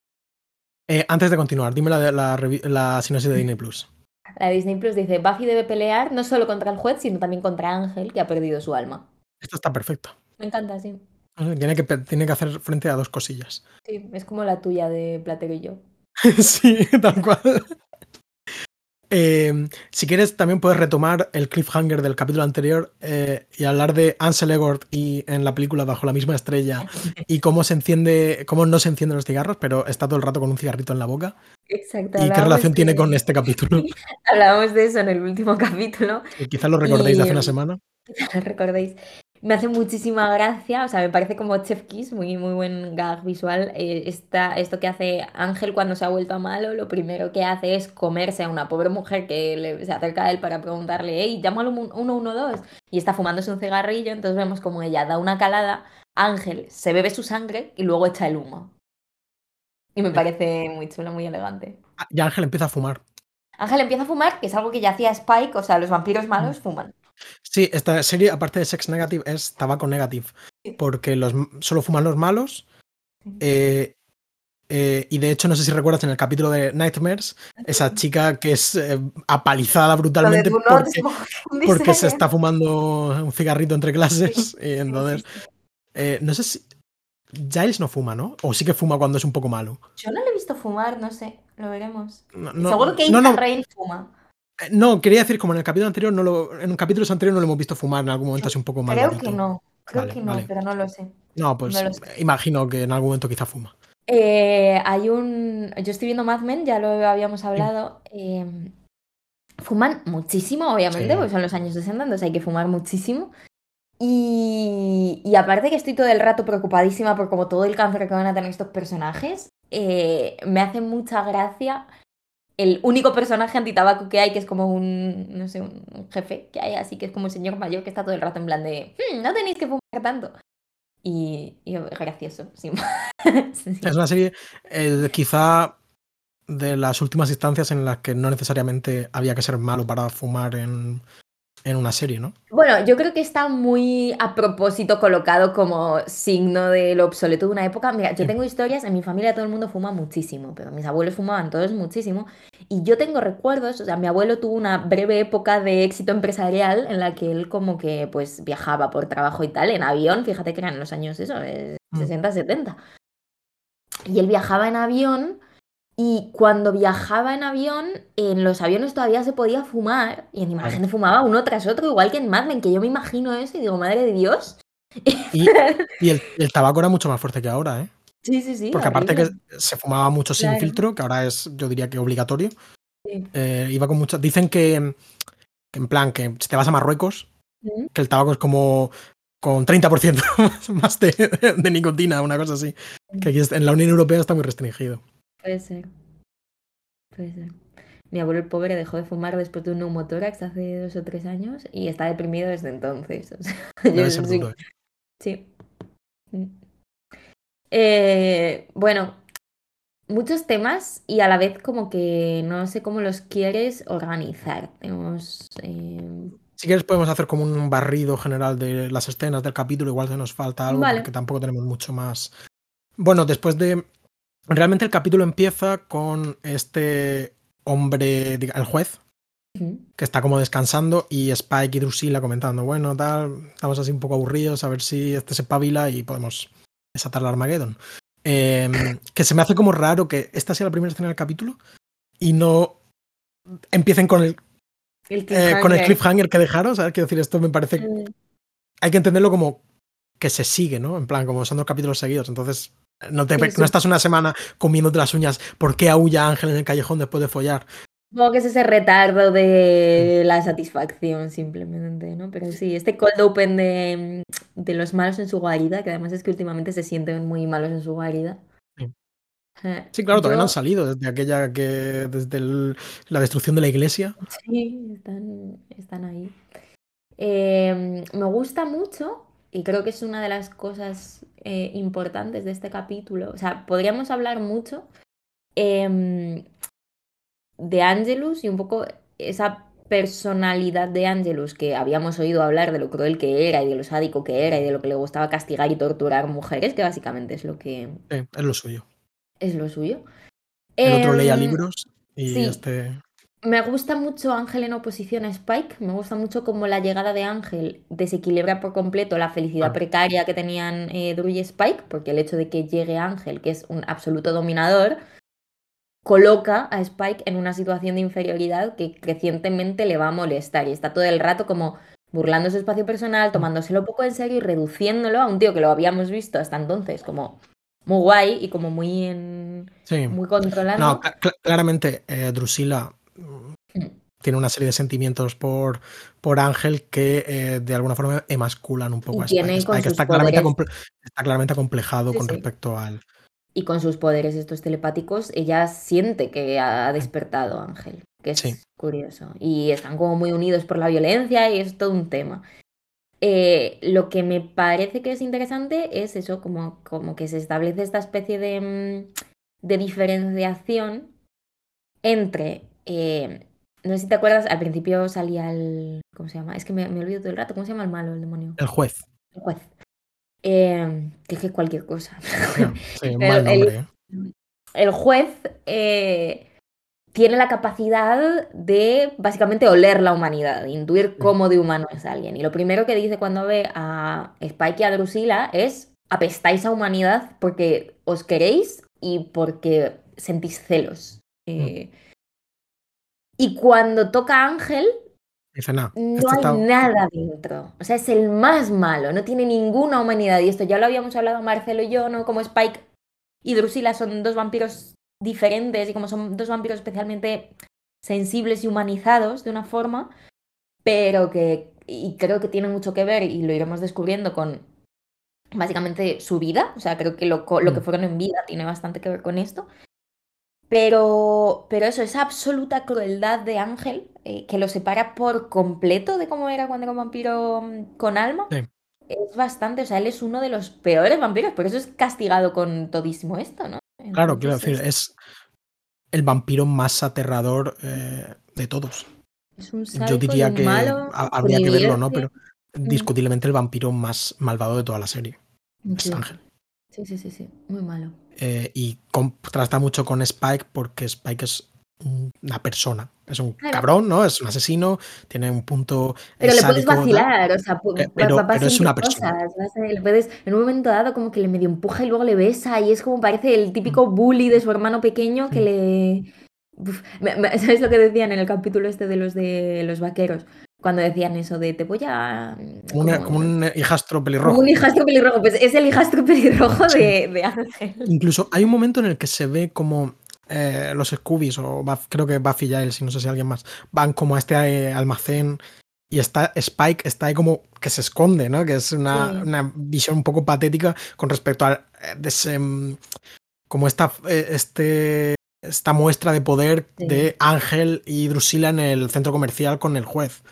eh, antes de continuar, dime la, la, la sinopsis de Disney Plus. La Disney Plus dice, Buffy debe pelear no solo contra el juez, sino también contra Ángel, que ha perdido su alma. Esto está perfecto. Me encanta, sí. Tiene que, tiene que hacer frente a dos cosillas. Sí, es como la tuya de Platero y yo. sí, tal cual. Eh, si quieres, también puedes retomar el cliffhanger del capítulo anterior eh, y hablar de Ansel Elgort y en la película Bajo la misma estrella y cómo se enciende, cómo no se encienden los cigarros, pero está todo el rato con un cigarrito en la boca. Exacto. ¿Y qué relación tiene con este capítulo? Hablábamos de eso en el último capítulo. Que quizás lo recordéis de hace una Y- semana. Quizá lo recordéis. Me hace muchísima gracia, o sea, me parece como Chef Kiss, muy, muy buen gag visual. Eh, esto que hace Ángel cuando se ha vuelto a malo, lo primero que hace es comerse a una pobre mujer que se acerca a él para preguntarle, hey, llámalo 112, y está fumándose un cigarrillo, entonces vemos como ella da una calada, Ángel se bebe su sangre y luego echa el humo. Y me parece muy chulo, muy elegante. Ah, y Ángel empieza a fumar. Ángel empieza a fumar, que es algo que ya hacía Spike, o sea, los vampiros malos mm. fuman. Sí, esta serie, aparte de Sex Negative, es tabaco negative. Porque los, solo fuman los malos. Eh, eh, y de hecho, no sé si recuerdas en el capítulo de Nightmares, esa chica que es eh, apalizada brutalmente porque, se está fumando un cigarrito entre clases. y entonces, no sé si. Giles no fuma, ¿no? O sí que fuma cuando es un poco malo. Yo no le he visto fumar, no sé, lo veremos. Seguro que Ethan Rain fuma. No, quería decir, como en el capítulo anterior, no lo, en un capítulo anterior no lo hemos visto fumar en algún momento así un poco más. Creo que no, creo que no, pero no lo sé. No, pues imagino que en algún momento quizá fuma. Eh, hay un. Yo estoy viendo Mad Men, ya lo habíamos hablado. Em, fuman muchísimo, obviamente, porque son los años 60, entonces hay que fumar muchísimo. Y, y, aparte que estoy todo el rato preocupadísima por como todo el cáncer que van a tener estos personajes, eh, me hace mucha gracia el único personaje antitabaco que hay, que es como un, no sé, un jefe que hay, así que es como un señor mayor que está todo el rato en plan de, hmm, no tenéis que fumar tanto. Y, y gracioso, sí. Es una serie eh, quizá de las últimas instancias en las que no necesariamente había que ser malo para fumar en, en una serie, ¿no? Bueno, yo creo que está muy a propósito colocado como signo del obsoleto de una época. Mira, yo tengo historias, en mi familia todo el mundo fuma muchísimo, pero mis abuelos fumaban todos muchísimo. Y yo tengo recuerdos, o sea, mi abuelo tuvo una breve época de éxito empresarial en la que él como que pues viajaba por trabajo y tal, en avión, fíjate que eran los años eso, 60, mm. 70. Y él viajaba en avión y cuando viajaba en avión, en los aviones todavía se podía fumar. Y encima la gente fumaba uno tras otro, igual que en Mad Men, que yo me imagino eso y digo, madre de Dios. Y, el, tabaco era mucho más fuerte que ahora, ¿eh? Sí, sí, sí. Porque aparte que se fumaba mucho sin filtro, que ahora es, yo diría que obligatorio. Eh, iba con muchas. Dicen que, en plan, que si te vas a Marruecos, que el tabaco es como con 30% más de, de, nicotina, una cosa así. Que aquí en la Unión Europea está muy restringido. Puede ser. Puede ser. Mi abuelo el pobre dejó de fumar después de un neumotórax hace dos o tres años y está deprimido desde entonces. ¿eh? sí. Eh, bueno, muchos temas y a la vez como que no sé cómo los quieres organizar. Tenemos... Eh, si quieres podemos hacer como un barrido general de las escenas del capítulo, igual se nos falta algo porque tampoco tenemos mucho más. Bueno, después de Realmente el capítulo empieza con este hombre, el juez, que está como descansando y Spike y Drusilla comentando, bueno, tal, estamos así un poco aburridos, a ver si este se pavila y podemos desatar la Armageddon. Em, que se me hace como raro que esta sea la primera escena del capítulo y no empiecen con el, eh, con el cliffhanger que dejaron. ¿sabes? Quiero decir, esto me parece. Mm. Hay que entenderlo como que se sigue, ¿no? En plan, como son dos capítulos seguidos. Entonces, no, te, no estás una semana comiéndote las uñas. ¿Por qué aúlla Ángel en el callejón después de follar? Como que es ese retardo de la satisfacción, simplemente, ¿no? Pero sí, este cold open de, de los malos en su guarida, que además es que últimamente se sienten muy malos en su guarida. Sí, claro, todavía no han salido desde aquella que. desde la destrucción de la iglesia. Sí, están, están ahí. Eh, me gusta mucho y creo que es una de las cosas eh, importantes de este capítulo. O sea, podríamos hablar mucho em, de Angelus y un poco esa personalidad de Angelus que habíamos oído hablar de lo cruel que era y de lo sádico que era y de lo que le gustaba castigar y torturar mujeres, que básicamente es lo que... es lo suyo. Es lo suyo. El otro leía em, libros y este... Me gusta mucho Ángel en oposición a Spike. Me gusta mucho cómo la llegada de Ángel desequilibra por completo la felicidad precaria que tenían eh, Drew y Spike, porque el hecho de que llegue Ángel, que es un absoluto dominador, coloca a Spike en una situación de inferioridad que crecientemente le va a molestar y está todo el rato como burlando su espacio personal, tomándoselo poco en serio y reduciéndolo a un tío que lo habíamos visto hasta entonces como muy guay y como muy en muy controlado. No, claramente eh, Drusilla tiene una serie de sentimientos por, por Ángel que eh, de alguna forma emasculan un poco a Spike. Spike está, claramente está, claramente acomplejado con respecto al. Y con sus poderes estos telepáticos, ella siente que ha despertado a Ángel, que es curioso. Y están como muy unidos por la violencia y es todo un tema. Eh, lo que me parece que es interesante es eso, como, como que se establece esta especie de, mm, de diferenciación entre eh, no sé si te acuerdas, al principio salía el. ¿Cómo se llama? Es que me, me olvido todo el rato. ¿Cómo se llama el malo, el demonio? El juez. El juez. Eh, dije cualquier cosa. Sí, el, mal nombre, ¿eh? el, juez eh, tiene la capacidad de básicamente oler la humanidad, intuir cómo de humano es alguien. Y lo primero que dice cuando ve a Spike y a Drusilla es: apestáis a humanidad porque os queréis y porque sentís celos. Eh, y cuando toca a Ángel, no hay nada dentro. O sea, es el más malo, no tiene ninguna humanidad. Y esto ya lo habíamos hablado Marcelo y yo, ¿no? Como Spike y Drusilla son dos vampiros diferentes y como son dos vampiros especialmente sensibles y humanizados de una forma, pero que, y creo que tiene mucho que ver, y lo iremos descubriendo con básicamente su vida, o sea, creo que lo, lo que mm. fueron en vida tiene bastante que ver con esto, pero, pero eso, esa absoluta crueldad de Ángel, eh, que lo separa por completo de cómo era cuando era un vampiro mm, con alma, es bastante, o sea, él es uno de los peores vampiros, por eso es castigado con todísimo esto, ¿no? claro, quiero decir, es el vampiro más aterrador eh, de todos. Es un Yo diría que habría que verlo, ¿no? Pero discutiblemente el vampiro más malvado de toda la serie. Es Ángel. Sí, sí, sí, sí, muy malo. Eh, y contrasta mucho con Spike porque Spike es una persona. Es un cabrón, ¿no? Es un asesino, tiene un punto. Pero le puedes vacilar, o sea, eh, pero, es una persona. le puedes, en un momento dado, como que le medio empuja y luego le besa, y es como parece el típico mm. bully de su hermano pequeño que mm. le. ¿Sabes lo que decían en el capítulo este de los de los vaqueros? Cuando decían eso de te voy a. Como, un hijastro pelirrojo. Como un hijastro pelirrojo, pues es el hijastro pelirrojo de, Ángel. Incluso hay un momento en el que se ve como eh, los Scoobies, o creo que Buffy ya él, si no sé si alguien más, van como a este eh, almacén y está Spike está ahí como que se esconde, ¿no? Que es una, visión un poco patética con respecto a eh, mm, como esta, este, esta muestra de poder de Ángel y Drusilla en el centro comercial con el juez.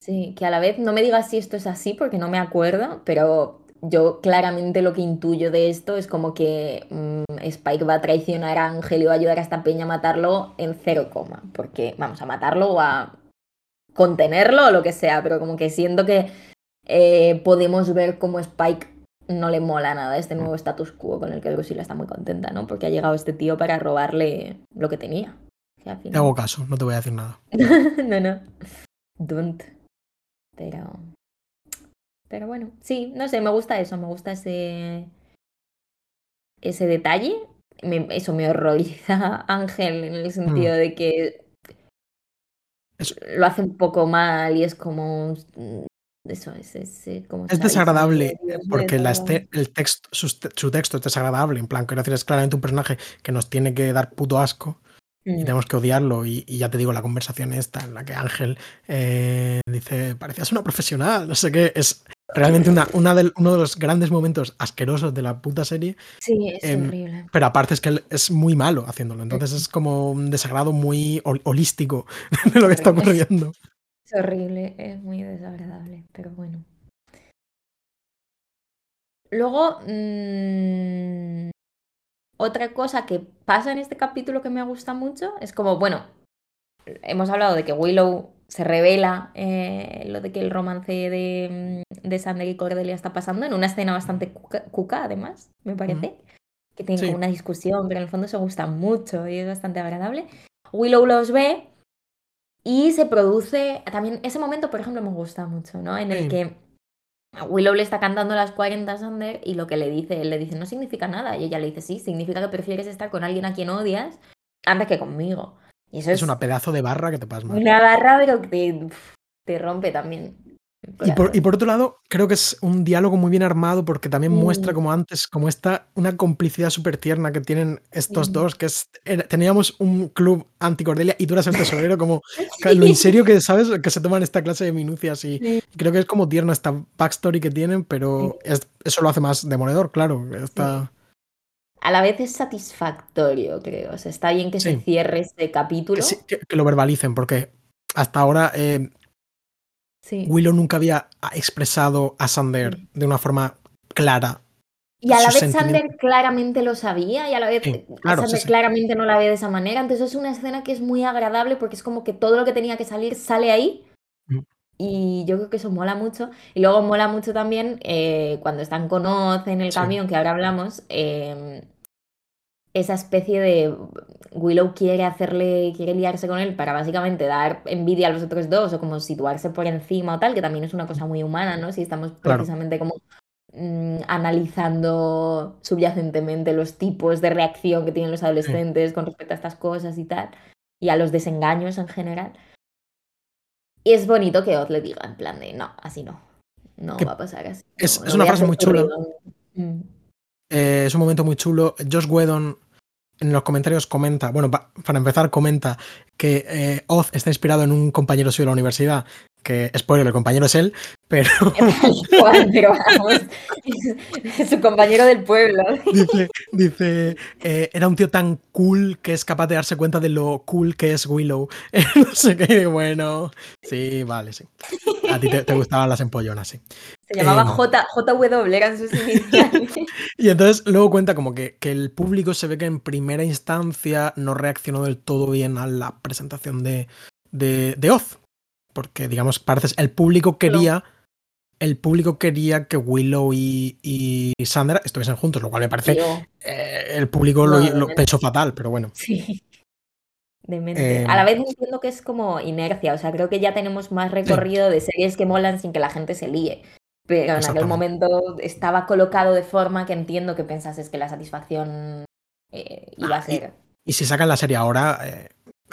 Sí, que a la vez no me digas si esto es así porque no me acuerdo, pero yo claramente lo que intuyo de esto es como que mm, Spike va a traicionar a Ángel y va a ayudar a esta peña a matarlo en cero coma, porque vamos a matarlo o a contenerlo o lo que sea, pero como que siento que eh, podemos ver cómo Spike no le mola nada este nuevo status quo con el que Drusilla está muy contenta, ¿no? Porque ha llegado este tío para robarle lo que tenía. Te hago caso, no te voy a decir nada. no, no. Don't. Pero. Pero bueno, sí, no sé, me gusta eso, me gusta ese. Ese detalle. eso me horroriza Ángel en el sentido mm. de que lo hace un poco mal y es como. Eso es, es, como es desagradable porque la el texto, su, texto es desagradable. En plan, quiero decir, es claramente un personaje que nos tiene que dar puto asco y mm. tenemos que odiarlo. Y, ya te digo, la conversación esta en la que Ángel eh, dice, parecías una profesional, no sé qué, es realmente una, una uno de los grandes momentos asquerosos de la puta serie. Sí, es em, horrible. Pero aparte es que él es muy malo haciéndolo, entonces es como un desagrado muy holístico de lo que está ocurriendo. Es horrible, es muy desagradable, pero bueno. Luego, mmm, otra cosa que pasa en este capítulo que me gusta mucho es como, bueno, hemos hablado de que Willow se revela eh, lo de que el romance de, mm, de Sander y Cordelia está pasando en una escena bastante cuca, además, me parece. Que tienen como una discusión, pero en el fondo se gustan mucho y es bastante agradable. Willow los ve y se produce. También ese momento, por ejemplo, me gusta mucho, ¿no? En el que Willow le está cantando las 40 a Sander y lo que le dice, él le dice, no significa nada. Y ella le dice, sí, significa que prefieres estar con alguien a quien odias antes que conmigo. Y eso es, una pedazo de barra que te pasa Una barra, pero que te, rompe también. Y por, y por, otro lado, creo que es un diálogo muy bien armado porque también muestra, como antes, como esta, una complicidad súper tierna que tienen estos dos, que es, teníamos un club anticordelia y tú eras el tesorero, como lo en serio que sabes que se toman esta clase de minucias y creo que es como tierno esta backstory que tienen, pero eso lo hace más demoledor, claro. Está... A la vez es satisfactorio, creo. O sea, está bien que se cierre este capítulo. Que, que, lo verbalicen, porque hasta ahora eh, Willow nunca había expresado a Sander de una forma clara. Y a la vez Sander claramente lo sabía y a la vez Sander claramente no la ve de esa manera. Entonces es una escena que es muy agradable porque es como que todo lo que tenía que salir sale ahí. Mm. Y yo creo que eso mola mucho. Y luego mola mucho también eh, cuando están con Oz en el camión, que ahora hablamos, em, esa especie de Willow quiere hacerle, quiere liarse con él para básicamente dar envidia a los otros dos o como situarse por encima o tal, que también es una cosa muy humana, ¿no? Si estamos precisamente como mm, analizando subyacentemente los tipos de reacción que tienen los adolescentes con respecto a estas cosas y tal, y a los desengaños en general. Y es bonito que Oz le diga en plan de, no, así no, no va a pasar así. Es, una frase muy chula. Mm. Eh, es un momento muy chulo. Josh Whedon en los comentarios comenta, bueno, para empezar comenta que eh, Oz está inspirado en un compañero suyo de la universidad, que, spoiler, el compañero es él, pero... su compañero del pueblo. Dice, dice eh, era un tío tan cool que es capaz de darse cuenta de lo cool que es Willow. no sé qué, bueno, sí, vale, sí. A ti te, gustaban las empollonas, sí. Se llamaba J, JW, eran sus iniciales. y entonces luego cuenta como que, que, el público se ve que en primera instancia no reaccionó del todo bien a la presentación de, de, de Oz. Porque, digamos, parece el público quería. El público quería que Willow y, y Sandra estuviesen juntos, lo cual me parece. Eh, el público lo, lo pensó fatal, pero bueno. Sí. Demente. a la vez entiendo que es como inercia, o sea, creo que ya tenemos más recorrido de series que molan sin que la gente se líe. Pero en aquel momento estaba colocado de forma que entiendo que pensases que la satisfacción eh, iba a ah, ser. Y, si sacan la serie ahora, eh,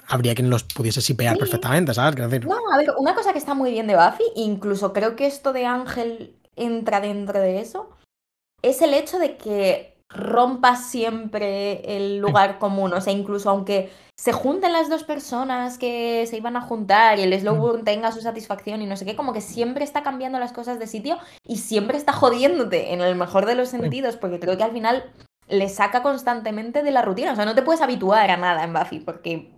habría quien los pudiese sipear perfectamente, ¿sabes? Decir? No, a ver, una cosa que está muy bien de Buffy, incluso creo que esto de Ángel entra dentro de eso, es el hecho de que rompa siempre el lugar común. O sea, incluso aunque se junten las dos personas que se iban a juntar y el slow burn tenga su satisfacción y no sé qué, como que siempre está cambiando las cosas de sitio y siempre está jodiéndote en el mejor de los sentidos, porque creo que al final le saca constantemente de la rutina. O sea, no te puedes habituar a nada en Buffy porque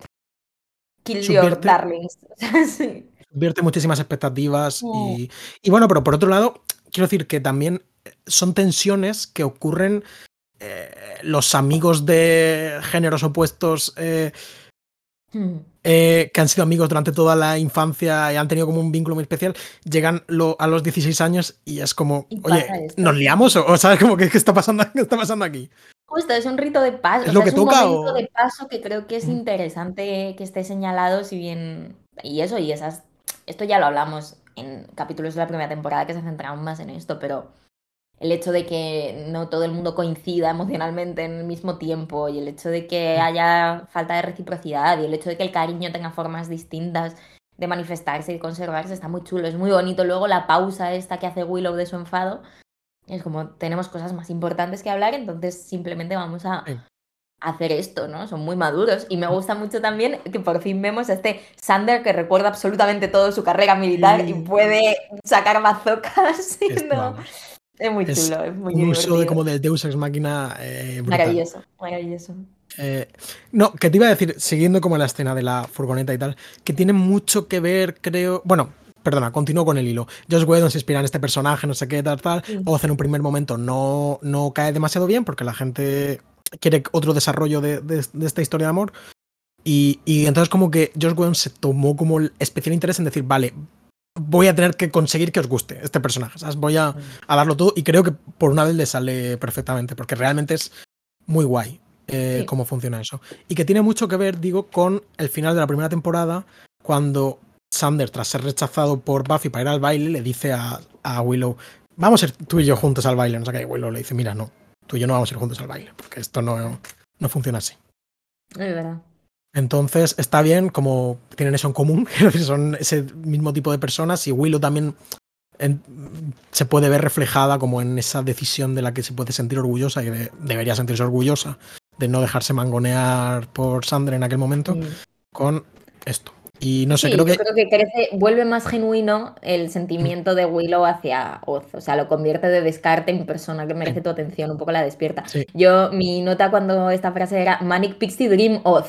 kill your darlings. sí. Vierte muchísimas expectativas y, y bueno, pero por otro lado, quiero decir que también son tensiones que ocurren eh, los amigos de géneros opuestos eh, hmm. eh, que han sido amigos durante toda la infancia y han tenido como un vínculo muy especial, llegan a los 16 años y es como, oye, ¿nos liamos? ¿O, sabes como que qué está pasando, qué está pasando aquí? Justo, es un rito de paso. Es, un momento de paso que creo que es interesante que esté señalado, si bien. Y eso, y esas. Esto ya lo hablamos en capítulos de la primera temporada que se centraron más en esto, pero el hecho de que no todo el mundo coincida emocionalmente en el mismo tiempo y el hecho de que haya falta de reciprocidad y el hecho de que el cariño tenga formas distintas de manifestarse y conservarse está muy chulo, es muy bonito. Luego la pausa esta que hace Willow de su enfado es como tenemos cosas más importantes que hablar, entonces simplemente vamos a hacer esto, ¿no? Son muy maduros y me gusta mucho también que por fin vemos a este Sander que recuerda absolutamente todo su carrera militar y puede sacar bazocas. ¿no? Es muy chulo, es, muy Un uso de como del Deus Ex Máquina. Eh, maravilloso, maravilloso. Eh, no, que te iba a decir, siguiendo como la escena de la furgoneta y tal, que tiene mucho que ver, creo. Bueno, perdona, continúo con el hilo. Josh Whedon se inspira en este personaje, no sé qué, tal, tal. Oz en un primer momento no, no cae demasiado bien porque la gente quiere otro desarrollo de, de, esta historia de amor. Y, y, entonces como que Josh Whedon se tomó como el especial interés en decir, vale, voy a tener que conseguir que os guste este personaje. ¿sabes? Voy a, darlo todo y creo que por una vez le sale perfectamente, porque realmente es muy guay eh, cómo funciona eso. Y que tiene mucho que ver, digo, con el final de la primera temporada, cuando Sander, tras ser rechazado por Buffy para ir al baile, le dice a, Willow, vamos a ir tú y yo juntos al baile. No sé qué, Willow le dice, mira, no, tú y yo no vamos a ir juntos al baile, porque esto no, no funciona así. Es verdad. Entonces está bien como tienen eso en común, son ese mismo tipo de personas y Willow también se puede ver reflejada como en esa decisión de la que se puede sentir orgullosa y debería sentirse orgullosa de no dejarse mangonear por Sandra en aquel momento con esto. Y no sé, creo que. creo que crece, vuelve más genuino el sentimiento de Willow hacia Oz. O sea, lo convierte de descarte en persona que merece tu atención, un poco la despierta. Yo, mi nota cuando esta frase era Manic Pixie Dream Oz.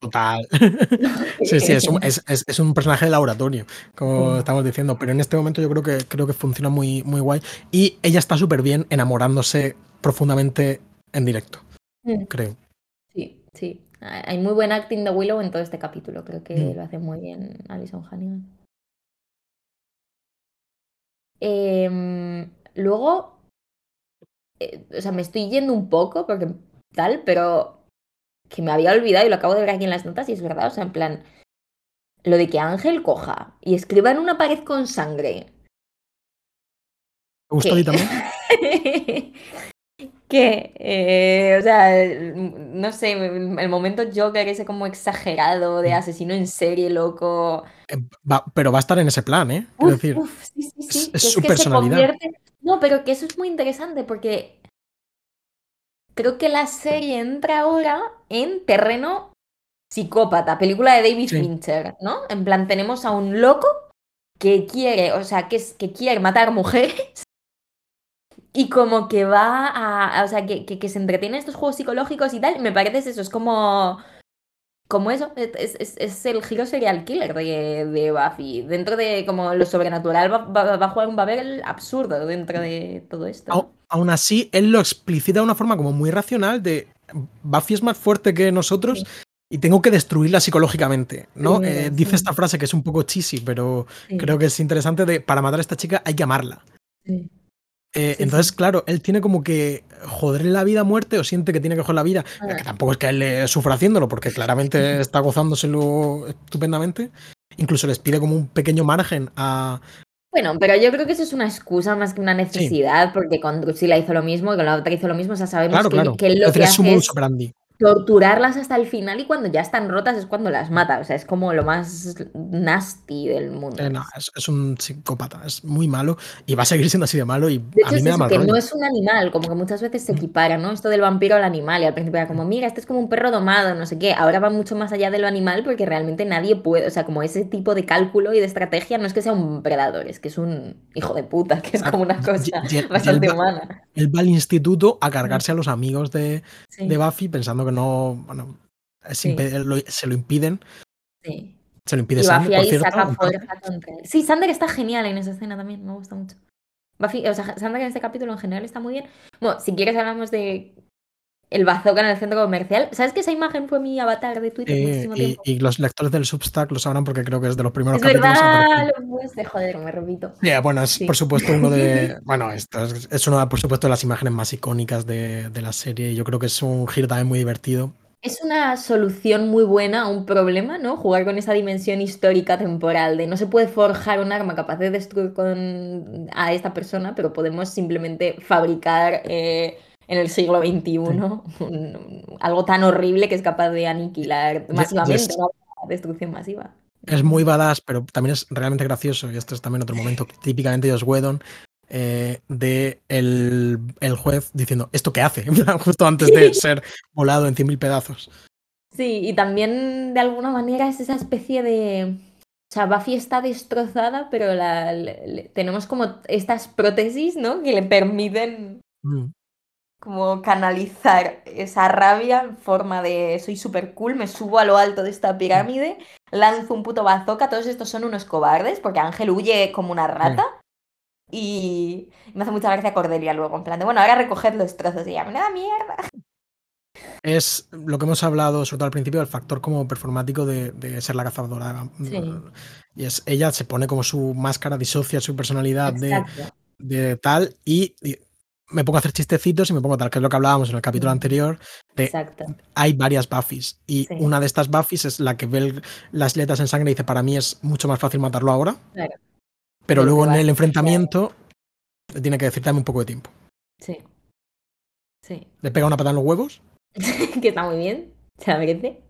Total. sí, sí, es un, personaje de laboratorio, como estamos diciendo, pero en este momento yo creo que, creo que funciona muy, muy guay. Y ella está súper bien enamorándose profundamente en directo, mm. creo. Sí, sí. Hay muy buen acting de Willow en todo este capítulo, creo que mm. lo hace muy bien Alison Hannigan. Em, luego, eh, o sea, me estoy yendo un poco porque tal, pero que me había olvidado y lo acabo de ver aquí en las notas y es verdad, o sea, en plan, lo de que Ángel coja y escriba en una pared con sangre. ¿Te gustó a también? que, eh, o sea, no sé, el momento Joker ese como exagerado de mm. asesino en serie, loco. Eh, pero va a estar en ese plan, ¿eh? Es decir, sí, sí, sí. es, su personalidad. No, pero que eso es muy interesante porque creo que la serie entra ahora en terreno psicópata, película de David Fincher, ¿no? En plan, tenemos a un loco que quiere, o sea, que, que quiere matar mujeres y como que va a, o sea, que, que, se entretiene en estos juegos psicológicos y tal, me parece eso, es como como eso, es, es, el giro serial killer de, de, Buffy. Dentro de como lo sobrenatural va, a jugar un papel absurdo dentro de todo esto. aún así, él lo explicita de una forma como muy racional de Buffy es más fuerte que nosotros y tengo que destruirla psicológicamente, ¿no? Eh, dice esta frase que es un poco cheesy, pero creo que es interesante de para matar a esta chica hay que amarla. Sí. Eh, entonces, claro, él tiene como que joderle la vida a muerte o siente que tiene que joder la vida, ah. que tampoco es que él le sufra haciéndolo, porque claramente está gozándoselo estupendamente. Incluso les pide como un pequeño margen a. Bueno, pero yo creo que eso es una excusa más que una necesidad, porque con Drusilla hizo lo mismo y con la otra hizo lo mismo, o sea, sabemos que, él lo que hace es torturarlas hasta el final y cuando ya están rotas es cuando las mata. O sea, es como lo más nasty del mundo. Eh, no, es, un psicópata, es muy malo y va a seguir siendo así de malo. Y de a mí me da que no es un animal, como que muchas veces se equipara, ¿no? Esto del vampiro al animal y al principio era como, mira, este es como un perro domado, no sé qué. Ahora va mucho más allá de lo animal porque realmente nadie puede, o sea, como ese tipo de cálculo y de estrategia no es que sea un predador, es que es un hijo de puta, que es como una cosa bastante humana. Él va al instituto a cargarse a los amigos de, de Buffy pensando que no, bueno, se lo impiden. Sí. Se lo impide Sander, por cierto. Sí, Sander está genial en esa escena también, me gusta mucho. Buffy, o sea, Sander en este capítulo en general está muy bien. Bueno, si quieres hablamos de el bazooka en el centro comercial. ¿Sabes que esa imagen fue mi avatar de Twitter muchísimo tiempo? Y, los lectores del Substack lo sabrán porque creo que es de los primeros es capítulos. Verdad, lo joder, me repito. bueno, es por supuesto uno de. bueno, esto es, es, una, por supuesto, de las imágenes más icónicas de, de la serie. Yo creo que es un giro también muy divertido. Es una solución muy buena a un problema, ¿no? Jugar con esa dimensión histórica temporal de no se puede forjar un arma capaz de destruir con... a esta persona, pero podemos simplemente fabricar eh, en el siglo XXI algo tan horrible que es capaz de aniquilar masivamente, destrucción masiva. Es muy badass, pero también es realmente gracioso, y esto es también otro momento típicamente Joss Whedon, eh, de el, juez diciendo, ¿esto qué hace? Justo antes de ser volado en 100.000 pedazos. Sí, y también de alguna manera es esa especie de... O sea, Buffy está destrozada, pero la, tenemos como estas prótesis, ¿no? Que le permiten mm. Como canalizar esa rabia en forma de soy súper cool, me subo a lo alto de esta pirámide, lanzo un puto bazooka, todos estos son unos cobardes, porque Ángel huye como una rata. Y me hace mucha gracia Cordelia luego, en plan de, bueno, ahora recoged los trozos y ya, me da mierda. Es lo que hemos hablado, sobre todo al principio, el factor como performático de, ser la cazadora. Y es, ella se pone como su máscara, disocia su personalidad de, tal y, me pongo a hacer chistecitos y me pongo tal, que es lo que hablábamos en el capítulo anterior. hay varias Buffys y una de estas Buffys es la que ve las letras en sangre y dice, para mí es mucho más fácil matarlo ahora. Claro. Pero luego en el enfrentamiento le tiene que decir dame un poco de tiempo. Sí. Sí. Le pega una patada en los huevos. que está muy bien. Se la merece.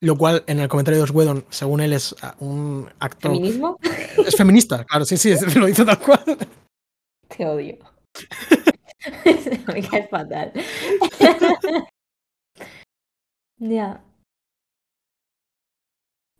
Lo cual, en el comentario de Joss Whedon, según él, es ah, un actor. ¿Feminismo? Es feminista, claro, sí, sí, lo hizo tal cual. Te odio. Me caes fatal. ya.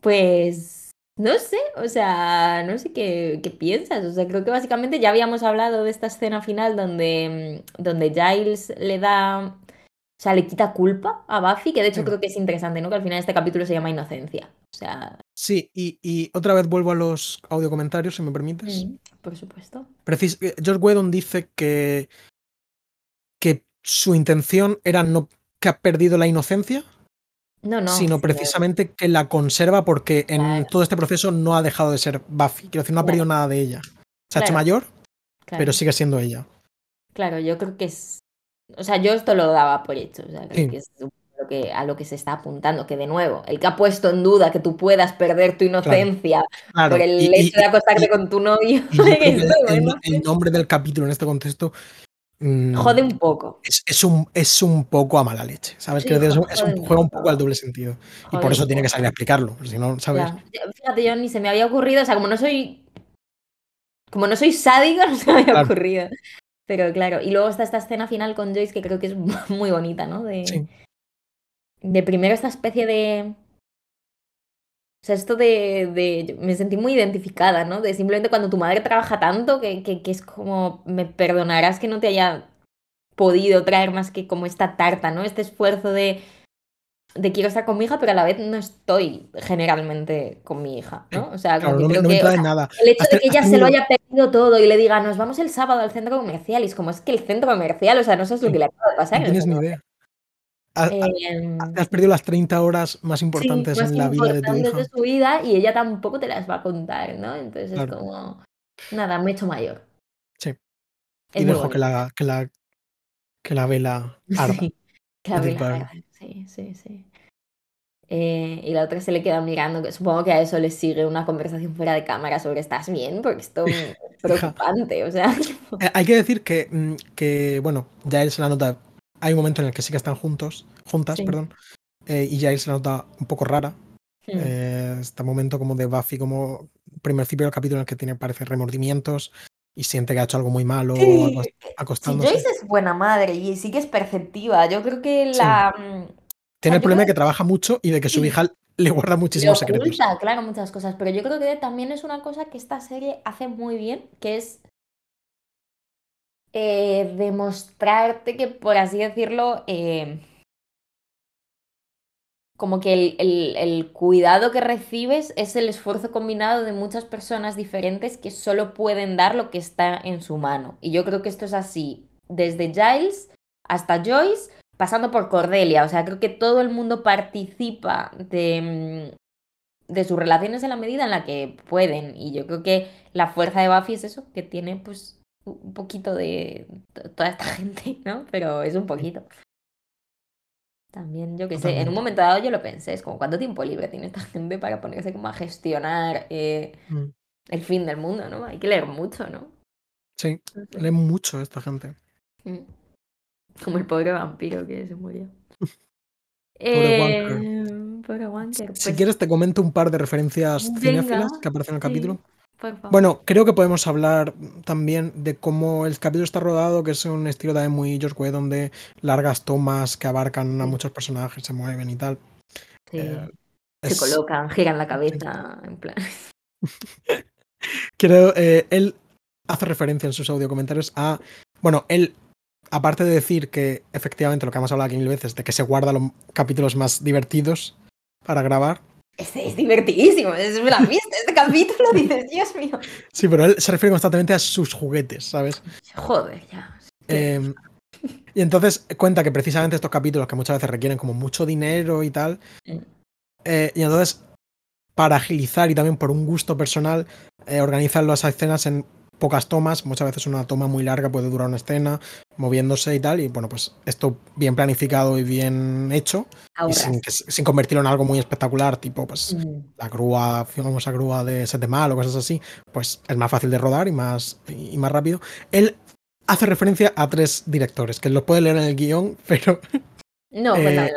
Pues no sé, o sea, no sé qué, qué piensas. O sea, creo que básicamente ya habíamos hablado de esta escena final donde, mm, donde Giles le da, o sea, le quita culpa a Buffy, que de hecho creo que es interesante, ¿no? Que al final este capítulo se llama Inocencia. O sea, Sí, y, y otra vez vuelvo a los audio comentarios, si me permites. mm, por supuesto. Precis- eh, George Whedon dice que, que su intención era no que ha perdido la inocencia, No, no. sino precisamente que la conserva porque en Claro. todo este proceso no ha dejado de ser Buffy. Quiero decir, no ha Claro. perdido nada de ella. Se ha hecho mayor, pero sigue siendo ella. Claro, yo creo que es. O sea, yo esto lo daba por hecho. O sea, creo Sí. que es lo que, a lo que se está apuntando. Que de nuevo, el que ha puesto en duda que tú puedas perder tu inocencia Claro. por el y- y- hecho de acostarte y- con tu novio. que el, nombre del capítulo en este contexto mm, jode un poco. es, es un, es un poco a mala leche. ¿Sabes? Sí, decir, es un- es un- juega un poco. al doble sentido. Y por eso tiene que salir a explicarlo. Si no, ¿sabes? Fíjate, yo ni se me había ocurrido. O sea, como no soy. Como no soy sádica, no se me había ocurrido. Pero claro, y luego está esta escena final con Joyce que creo que es muy bonita, ¿no? De, Sí. De primero esta especie de... O sea, esto de, de... Me sentí muy identificada, ¿no? De simplemente cuando tu madre trabaja tanto que, que, que es como... Me perdonarás que no te haya podido traer más que como esta tarta, ¿no? Este esfuerzo de... De quiero estar con mi hija, pero a la vez no estoy generalmente con mi hija, ¿no? O sea, Claro, no, creo no que... o trae sea, nada. el hecho de que ella se lo haya perdido todo y le diga, nos vamos el sábado al centro comercial, y es como, es que el centro comercial, o sea, no sabes lo que le acaba de pasar. No tienes ni idea. Ha- ha- Em, has perdido las 30 horas más sí, importantes más en la vida de tu hija. de su vida y ella tampoco te las va a contar, ¿no? Entonces Claro. es como, nada, me he hecho mayor. Sí. Es y dejo que la, que la, que la vela arda. Sí, que la vela Sí, sí, sí. Eh, y la otra se le queda mirando, que supongo que a eso le sigue una conversación fuera de cámara sobre ¿estás bien? Porque esto es preocupante, o sea, Eh, hay que decir que, mm, que, bueno, Giles se la nota. Hay un momento en el que sí que están juntos, juntas, Sí. perdón. eh, y Giles se nota un poco rara. hmm, Eh, este momento como de Buffy, como principio del capítulo en el que tiene, parece, remordimientos y siente que ha hecho algo muy malo Sí, acostándose. Joyce es buena madre y sí que es perceptiva, yo creo que Sí. la... mm, Tiene el problema de que trabaja mucho y de que su Sí. hija le guarda Le muchísimos secretos. claro, muchas cosas, pero yo creo que también es una cosa que esta serie hace muy bien, que es eh, demostrarte que, por así decirlo, eh, como que el, el- el cuidado que recibes es el esfuerzo combinado de muchas personas diferentes que solo pueden dar lo que está en su mano. Y yo creo que esto es así, desde Giles hasta Joyce, pasando por Cordelia. O sea, creo que todo el mundo participa de, mm, de sus relaciones en la medida en la que pueden. Y yo creo que la fuerza de Buffy es eso, que tiene pues un poquito de to- toda esta gente, ¿no? Pero es un poquito. También, yo qué sé, en un momento dado yo lo pensé, es como cuánto tiempo libre tiene esta gente para ponerse como a gestionar eh, Mm, el fin del mundo, ¿no? Hay que leer mucho, ¿no? Sí, lee mucho esta gente. Mm. Como el pobre vampiro que se murió. Pobre Wanker. Eh, pobre Wanker. Si Pues, quieres te comento un par de referencias Venga, cinéfilas que aparecen en el sí. capítulo. Bueno, creo que podemos hablar también de cómo el capítulo está rodado, que es un estilo también muy George Whedon de largas tomas que abarcan a muchos personajes, se mueven y tal. Sí. Eh, se es- colocan, giran la cabeza, en plan. Creo, eh, él hace referencia en sus audio comentarios a. Bueno, él, aparte de decir que efectivamente lo que hemos hablado aquí mil veces, de que se guarda los capítulos más divertidos para grabar. Este es divertidísimo, es la viste, este capítulo, dices, Dios mío. Sí, pero él se refiere constantemente a sus juguetes, ¿sabes? Joder, ya. Eh, y entonces cuenta que precisamente estos capítulos que muchas veces requieren como mucho dinero y tal. Mm. eh, y entonces, para agilizar y también por un gusto personal, eh, organizan las escenas en pocas tomas. Muchas veces una toma muy larga puede durar una escena, moviéndose y tal. Y bueno, pues esto bien planificado y bien hecho. Y sin, convertirlo en algo muy espectacular, tipo pues la grúa, famosa grúa de set de mal o cosas así, pues es más fácil de rodar y más, y más rápido. Él hace referencia a tres directores, que los puede leer en el guion, pero No, Eh,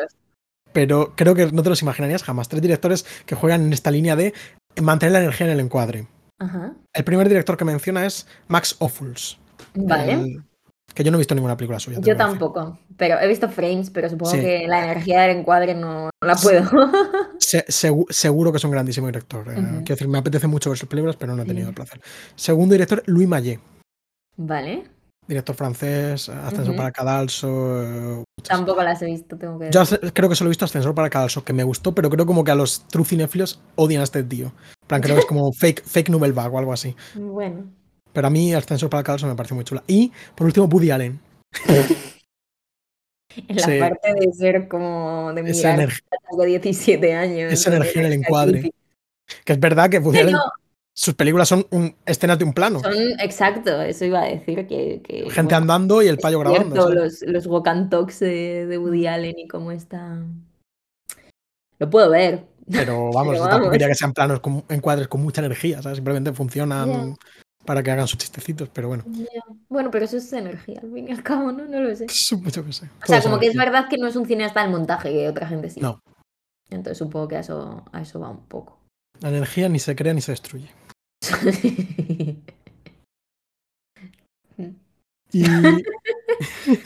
pero creo que no te los imaginarías jamás. Tres directores que juegan en esta línea de mantener la energía en el encuadre. Ajá. El primer director que menciona es Max Ophuls. Vale. el- que yo no he visto ninguna película suya. Yo tampoco, pero he visto frames, pero supongo Sí. que la energía del encuadre no, no la puedo. Se- segu- seguro que es un grandísimo director. eh. Quiero decir, me apetece mucho ver sus películas, pero no he tenido el placer. Segundo director, Louis Maillet. vale, Director francés, Ascensor Ujú. para Cadalso. eh, tampoco las he visto, tengo que Yo hace- creo que solo he visto Ascensor para Cadalso, que me gustó, pero creo como que a los true cinéfilos odian a este tío. En plan, creo que es como fake, fake novel bag o algo así. Bueno, Pero a mí Ascensor para Cadalso me parece muy chula. Y, por último, Woody Allen. en la Sí. parte de ser como de mirar de 17 años. esa energía en el encuadre. Que es verdad que Woody Allen, no, sus películas son un- escenas de un plano. son exacto, eso iba a decir que, que, Gente bueno, andando y el payo grabando. los, los walk and talks de, de Woody Allen y cómo está. Lo puedo ver. Pero vamos, Pero vamos. quería que sean planos con encuadres con mucha energía, ¿sabes? Simplemente funcionan para que hagan sus chistecitos, pero bueno. Bueno, pero eso es energía, al fin y al cabo, ¿no? No lo sé. Qué sé. O sea, como que es verdad que no es un cineasta del montaje, que otra gente sí. No. Entonces supongo que a eso, a eso va un poco. La energía ni se crea ni se destruye. Y.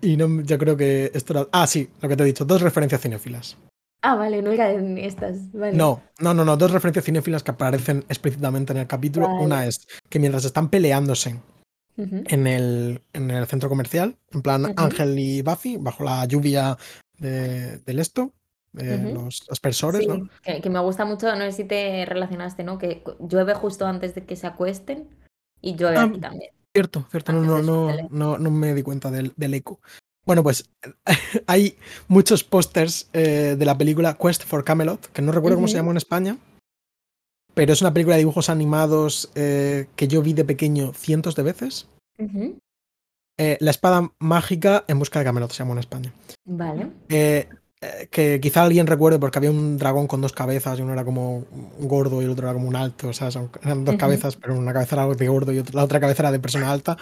y no, yo creo que esto era. Ah, sí, lo que te he dicho, dos referencias cinéfilas. ah, vale, no eran estas. Vale. No, no, no, no, dos referencias cinéfilas que aparecen explícitamente en el capítulo. Vale. Una es que mientras están peleándose en el, en el centro comercial, en plan. Ángel y Buffy, bajo la lluvia de- del esto, Ujú. los aspersores, Sí, ¿no? que, que me gusta mucho, no sé si te relacionaste, ¿no? Que llueve justo antes de que se acuesten y llueve Ah, aquí también. Cierto, cierto, no, no, no, no, no me di cuenta del, del eco. Bueno, pues hay muchos pósters eh, de la película Quest for Camelot, que no recuerdo cómo se llamó en España, pero es una película de dibujos animados eh, que yo vi de pequeño cientos de veces. Eh, la espada mágica en busca de Camelot se llamó en España. Vale. Eh, que quizá alguien recuerde porque había un dragón con dos cabezas y uno era como un gordo y el otro era como un alto, o sea, son- eran dos cabezas, pero una cabeza era de gordo y otra- la otra cabeza era de persona alta.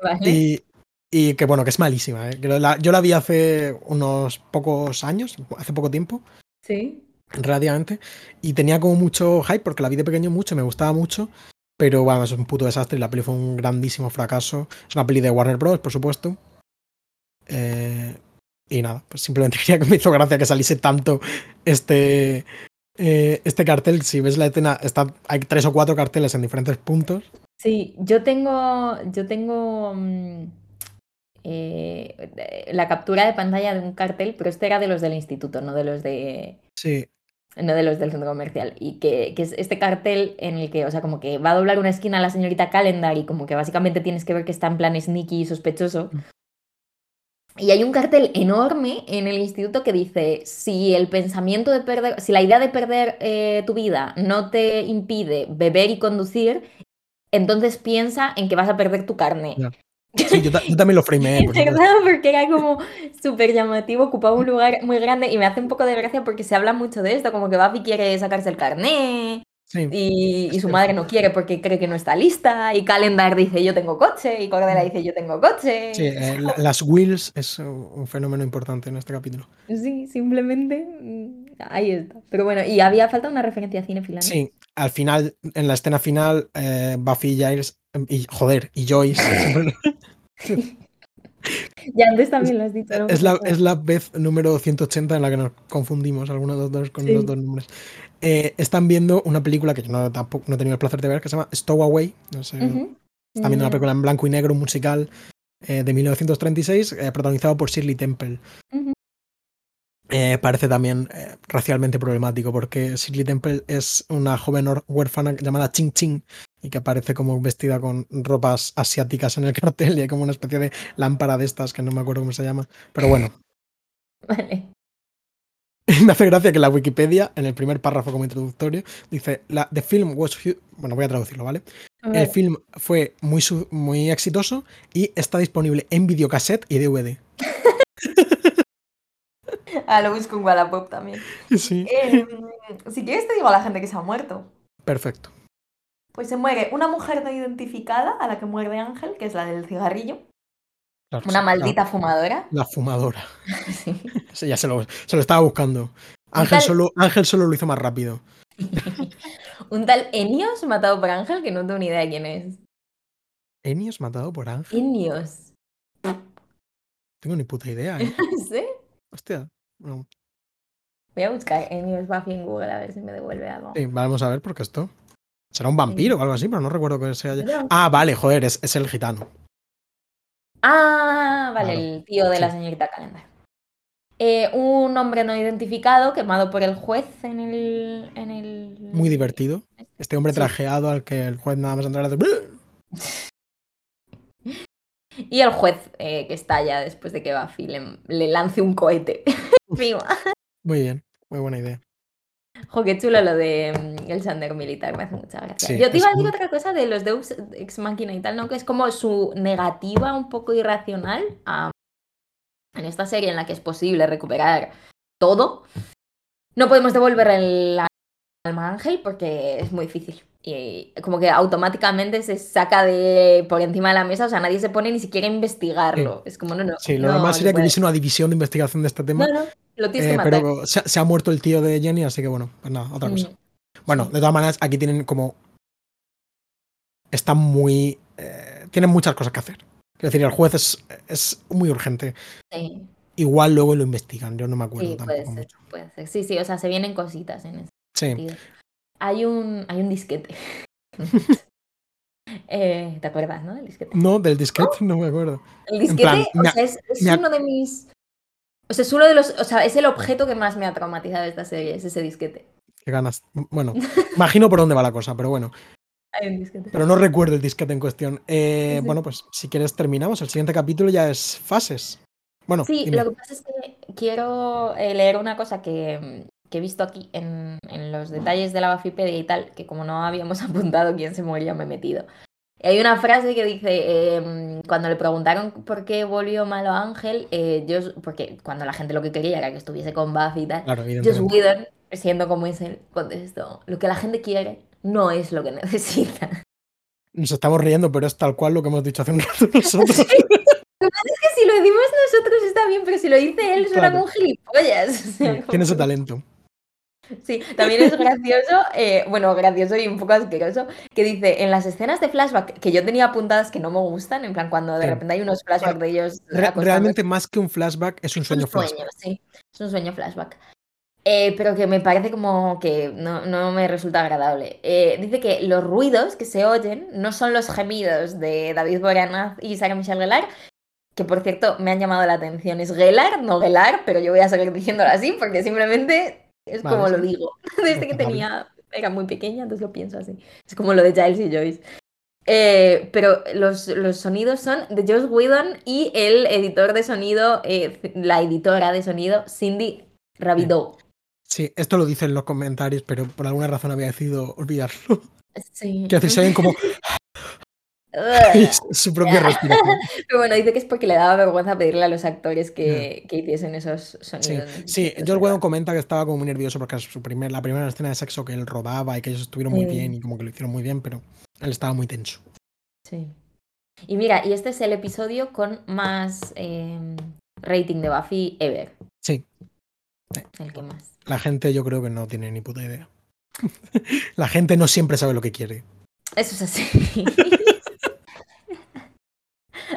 Vale. y, y que bueno, que es malísima. ¿eh? La- yo la vi hace unos pocos años, hace poco tiempo, Sí. relativamente, y tenía como mucho hype porque la vi de pequeño mucho, me gustaba mucho, pero bueno, es un puto desastre y la peli fue un grandísimo fracaso. Es una peli de Warner Bros., por supuesto. Eh, y nada, pues simplemente quería que me hizo gracia que saliese tanto este, eh, este cartel. Si ves la escena, está, hay tres o cuatro carteles en diferentes puntos. Sí, yo tengo, yo tengo mm, eh, la captura de pantalla de un cartel, pero este era de los del instituto, no de los de, Sí, no de los del centro comercial. Y que, que es este cartel en el que, o sea, como que va a doblar una esquina la señorita Calendar y como que básicamente tienes que ver que está en plan sneaky y sospechoso. Y hay un cartel enorme en el instituto que dice, si el pensamiento de perder, si la idea de perder eh, tu vida no te impide beber y conducir, entonces piensa en que vas a perder tu carne. Sí yo, ta- yo también lo frameé. por. ¿Verdad? Porque era como súper llamativo, ocupaba un lugar muy grande y me hace un poco de gracia porque se habla mucho de esto, como que Buffy quiere sacarse el carné Sí. y, y su madre no quiere porque cree que no está lista y Calendar dice yo tengo coche y Cordera dice yo tengo coche. Sí, eh, la- las wheels es un fenómeno importante en este capítulo. Sí, simplemente mm, ahí está. Pero bueno, y había falta una referencia cinefila, ¿no? Sí, al final, en la escena final, eh, Buffy y Giles, y joder, y Joyce, Ya antes también lo has dicho. ¿no? es, la, es la vez número 180 en la que nos confundimos algunos de los dos con Sí. los dos nombres. Eh, están viendo una película que yo no, tampoco, no he tenido el placer de ver, que se llama Stowaway. No sé. Están viendo una película en blanco y negro, un musical eh, de 1936, eh, protagonizado por Shirley Temple. Eh, parece también racialmente problemático porque Shirley Temple es una joven huérfana llamada Ching Ching y que aparece como vestida con ropas asiáticas en el cartel y hay como una especie de lámpara de estas que no me acuerdo cómo se llama. Pero bueno, Vale. me hace gracia que la Wikipedia, en el primer párrafo como introductorio, dice: la, The film was. hu-" Bueno, voy a traducirlo, ¿vale? El film fue muy, muy exitoso y está disponible en videocassette y DVD. Ah, lo busco en Wallapop también. Sí. Em, si quieres te digo a la gente que se ha muerto. Perfecto. Pues se muere una mujer no identificada, a la que muerde Ángel, que es la del cigarrillo. Claro, Una sí, maldita fumadora. La, fumadora. Sí. Sí, ya se lo, se lo estaba buscando. Ángel tal- solo, Ángel solo lo hizo más rápido. Un tal Enios matado por Ángel que no tengo ni idea de quién es. Enios matado por Ángel. Enios. Tengo ni puta idea, ¿eh? No sé. Hostia. Bueno, Voy a buscar Enios Buffy en Google a ver si me devuelve algo. sí, vamos a ver porque esto. Será un vampiro o algo así, pero no recuerdo que sea. No. Ah, vale, joder, es, es el gitano. Ah, vale, Claro. el tío de la señorita Calendar. Eh, un hombre no identificado quemado por el juez en el. En el... Muy divertido. Este hombre Sí. trajeado al que el juez nada más entrar hace. Y el juez eh, que estalla después de que Buffy le, le lance un cohete. Muy bien, muy buena idea. Jo, qué chulo lo de mm, el Sander militar, me hace mucha gracia. Sí, Yo te iba a decir muy- otra cosa de los Deus Ex Machina y tal, ¿no? Que es como su negativa un poco irracional a- en esta serie en la que es posible recuperar todo. No podemos devolver el alma Ángel porque es muy difícil. Y como que automáticamente se saca de por encima de la mesa, o sea, nadie se pone ni siquiera a investigarlo. Es como, no, no. Sí, lo no normal se sería que hubiese una división de investigación de este tema. No, no, lo tienes eh, que matar. pero se, se ha muerto el tío de Jenny, así que bueno, pues nada, otra cosa. Mm. Bueno, de todas maneras, aquí tienen como. Están muy. eh, tienen muchas cosas que hacer. Quiero decir, el juez es, es muy urgente. Sí. Igual luego lo investigan, yo no me acuerdo Sí, puede tampoco ser, mucho. puede ser. Sí, sí, o sea, se vienen cositas en ese Sí, sentido. Hay un, hay un disquete. Eh, ¿Te acuerdas, no? Del disquete. no, del disquete no me acuerdo. El disquete, plan, o sea, es, es uno de mis. O sea, es uno de los. O sea, es el objeto que más me ha traumatizado de esta serie, es ese disquete. Qué ganas. Bueno, imagino por dónde va la cosa, pero bueno. Hay un disquete. Pero no recuerdo el disquete en cuestión. Eh, Sí. Bueno, pues si quieres terminamos. El siguiente capítulo ya es fases. Bueno, Sí, dime. lo que pasa es que quiero eh, leer una cosa que, que he visto aquí en, en los detalles de la Bafipedia y tal, que como no habíamos apuntado quién se moría, me he metido. Hay una frase que dice, em, cuando le preguntaron por qué volvió malo Ángel, eh, Joss- porque cuando la gente lo que quería era que estuviese con Buffy y tal, claro, Joss. Whedon, siendo como es él, contestó, lo que la gente quiere no es lo que necesita. Nos estamos riendo, pero es tal cual lo que hemos dicho hace un rato nosotros. Es que si lo decimos nosotros está bien, pero si lo dice él suena Claro. como un gilipollas. o sea, como- Tiene ese talento. Sí, también es gracioso, eh, bueno, gracioso y un poco asqueroso, que dice, en las escenas de flashback que yo tenía apuntadas que no me gustan, en plan cuando de Sí. repente hay unos flashbacks de ellos Re- realmente, más que un flashback, es un es sueño un sueño, flashback. sí, es un sueño flashback. Eh, pero que me parece como que no, no me resulta agradable. Eh, dice que los ruidos que se oyen no son los gemidos de David Boreanaz y Sarah Michelle Gellar, que por cierto me han llamado la atención. Es Gellar, no Gellar, pero yo voy a seguir diciéndolo así porque simplemente es Vale, como lo digo. Desde que tenía, era muy pequeña, entonces lo pienso así. Es como lo de Giles y Joyce. Eh, pero los, los sonidos son de Josh Whedon y el editor de sonido, eh, la editora de sonido, Cindy Rabideau. Sí, esto lo dice en los comentarios, pero por alguna razón había decidido olvidarlo. Sí. Se ven como. su propia respiración. Pero bueno, dice que es porque le daba vergüenza pedirle a los actores que, que hiciesen esos Sí, sonidos. sí Entonces, Joel Whedon comenta que estaba como muy nervioso porque su primer, la primera escena de sexo que él rodaba y que ellos estuvieron muy Sí. bien y como que lo hicieron muy bien, pero él estaba muy tenso. Sí. Y mira, y este es el episodio con más eh, rating de Buffy ever. Sí, El que más. la gente yo creo que no tiene ni puta idea. la gente no siempre sabe lo que quiere. Eso es así.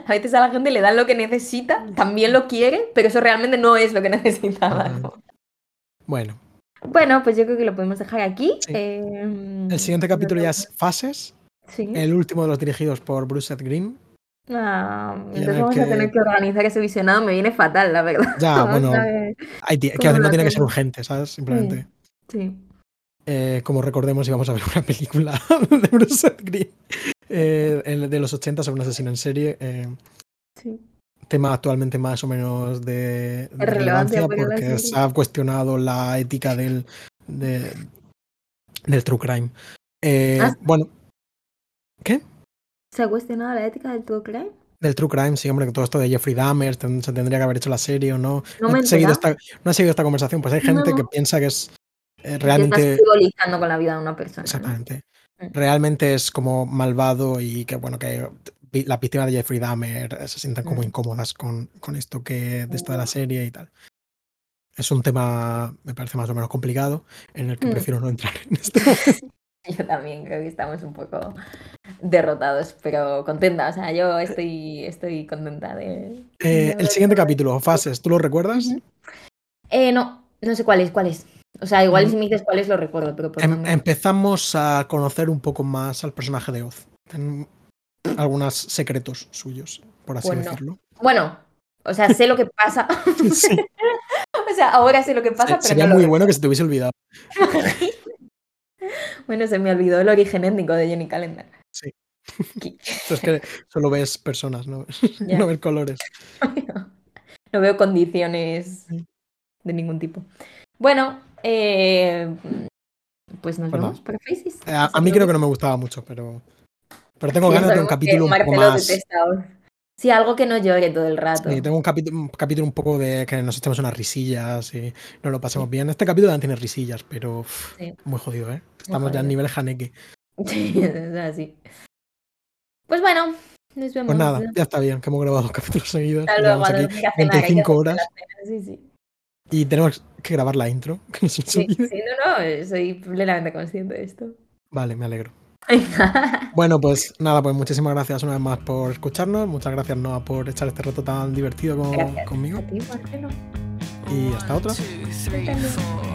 A veces a la gente le dan lo que necesita, también lo quiere, pero eso realmente no es lo que necesitaba. Bueno, Bueno, pues yo creo que lo podemos dejar aquí. Sí. Eh, el siguiente capítulo ya es Fases, Sí. el último de los dirigidos por Bruce Seth Green. Ah, en entonces vamos a tener que organizar ese visionado. Me viene fatal, la verdad. Ya, bueno, hay que ¿Cómo hacer, no lo tiene que ser urgente, ¿sabes? Simplemente. Sí. eh, como recordemos, íbamos a ver una película de Bruce Seth Green eh, de los 80 sobre un asesino en serie. eh, sí. tema actualmente más o menos de, de relevancia porque se ha cuestionado la ética del, de- del true crime. Eh, Ah. Bueno, ¿qué? ¿Se ha cuestionado la ética del true crime? Del true crime, sí, hombre, que todo esto de Jeffrey Dahmer ten- se tendría que haber hecho la serie o no. No me he seguido esta, no he seguido esta conversación, pues hay gente No. que piensa que es eh, Que estás realmente. frivolizando con la vida de una persona. Exactamente. Mm. Realmente es como malvado y que, bueno, que las víctimas de Jeffrey Dahmer se sienten como Mm. incómodas con, con esto que de esto de la serie y tal. Es un tema, me parece más o menos complicado, en el que Mm. prefiero no entrar en momento. Yo también creo que estamos un poco derrotados, pero contenta. O sea, yo estoy, estoy contenta de. Eh, el siguiente capítulo, fases, ¿tú lo recuerdas? Eh, no, no sé cuál es, cuál es. O sea, igual Mm. si me dices cuál es lo recuerdo, pero por Em- empezamos a conocer un poco más al personaje de Oz. Ten algunos secretos suyos, por así Pues decirlo. Bueno, o sea, sé lo que pasa. Sí, o sea, ahora sé lo que pasa, se- pero sería no muy bueno que se te hubiese olvidado. Bueno, se me olvidó el origen étnico de Jenny Calendar. Sí. Es que solo ves personas, no, no ves colores. No veo condiciones de ningún tipo. Bueno, eh, pues nos vemos para Faces. Eh, A, a mí creo que no me gustaba mucho, pero, pero tengo Sí, ganas de un capítulo un poco más. Sí, algo que no llore todo el rato. Sí, tengo un capítulo, un capítulo un poco de que nos echemos unas risillas y nos lo pasemos bien. Este capítulo también tiene risillas, pero uf, Sí. muy jodido, ¿eh? Estamos ya en nivel Haneke. Sí, es así. Pues bueno, nos vemos. Pues nada, ¿no? ya está bien, que hemos grabado dos capítulos seguidos. Hasta luego, aquí dormir a cenar, hay que 25 hacerse horas Sí, sí. y tenemos que grabar la intro. Que no se Sí, sí, no, no, eh, soy plenamente consciente de esto. Vale, me alegro. Bueno, pues nada, pues muchísimas gracias una vez más por escucharnos. Muchas gracias, Noah, por echar este rato tan divertido con- Gracias. conmigo. A ti, Marcelo. Y hasta otra. One,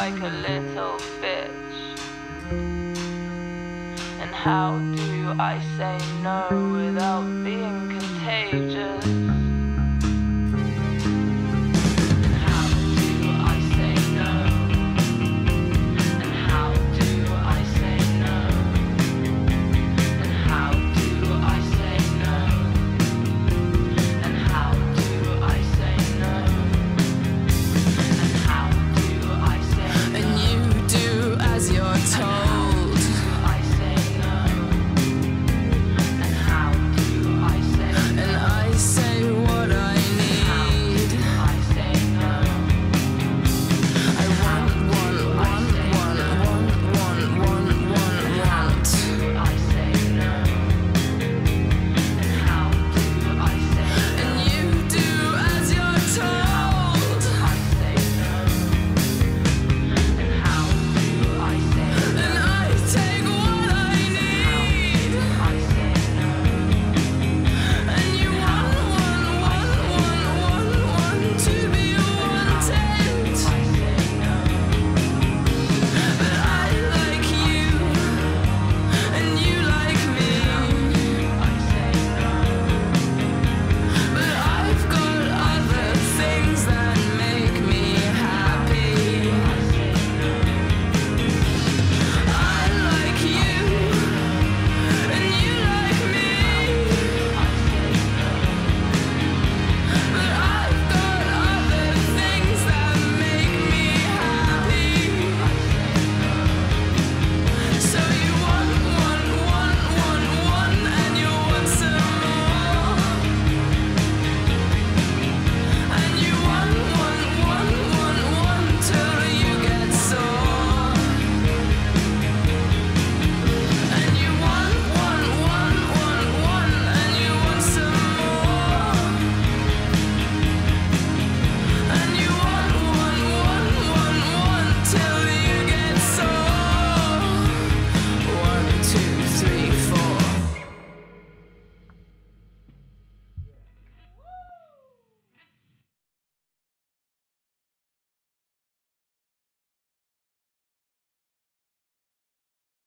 Like a little bitch? And how do I say no without being contagious?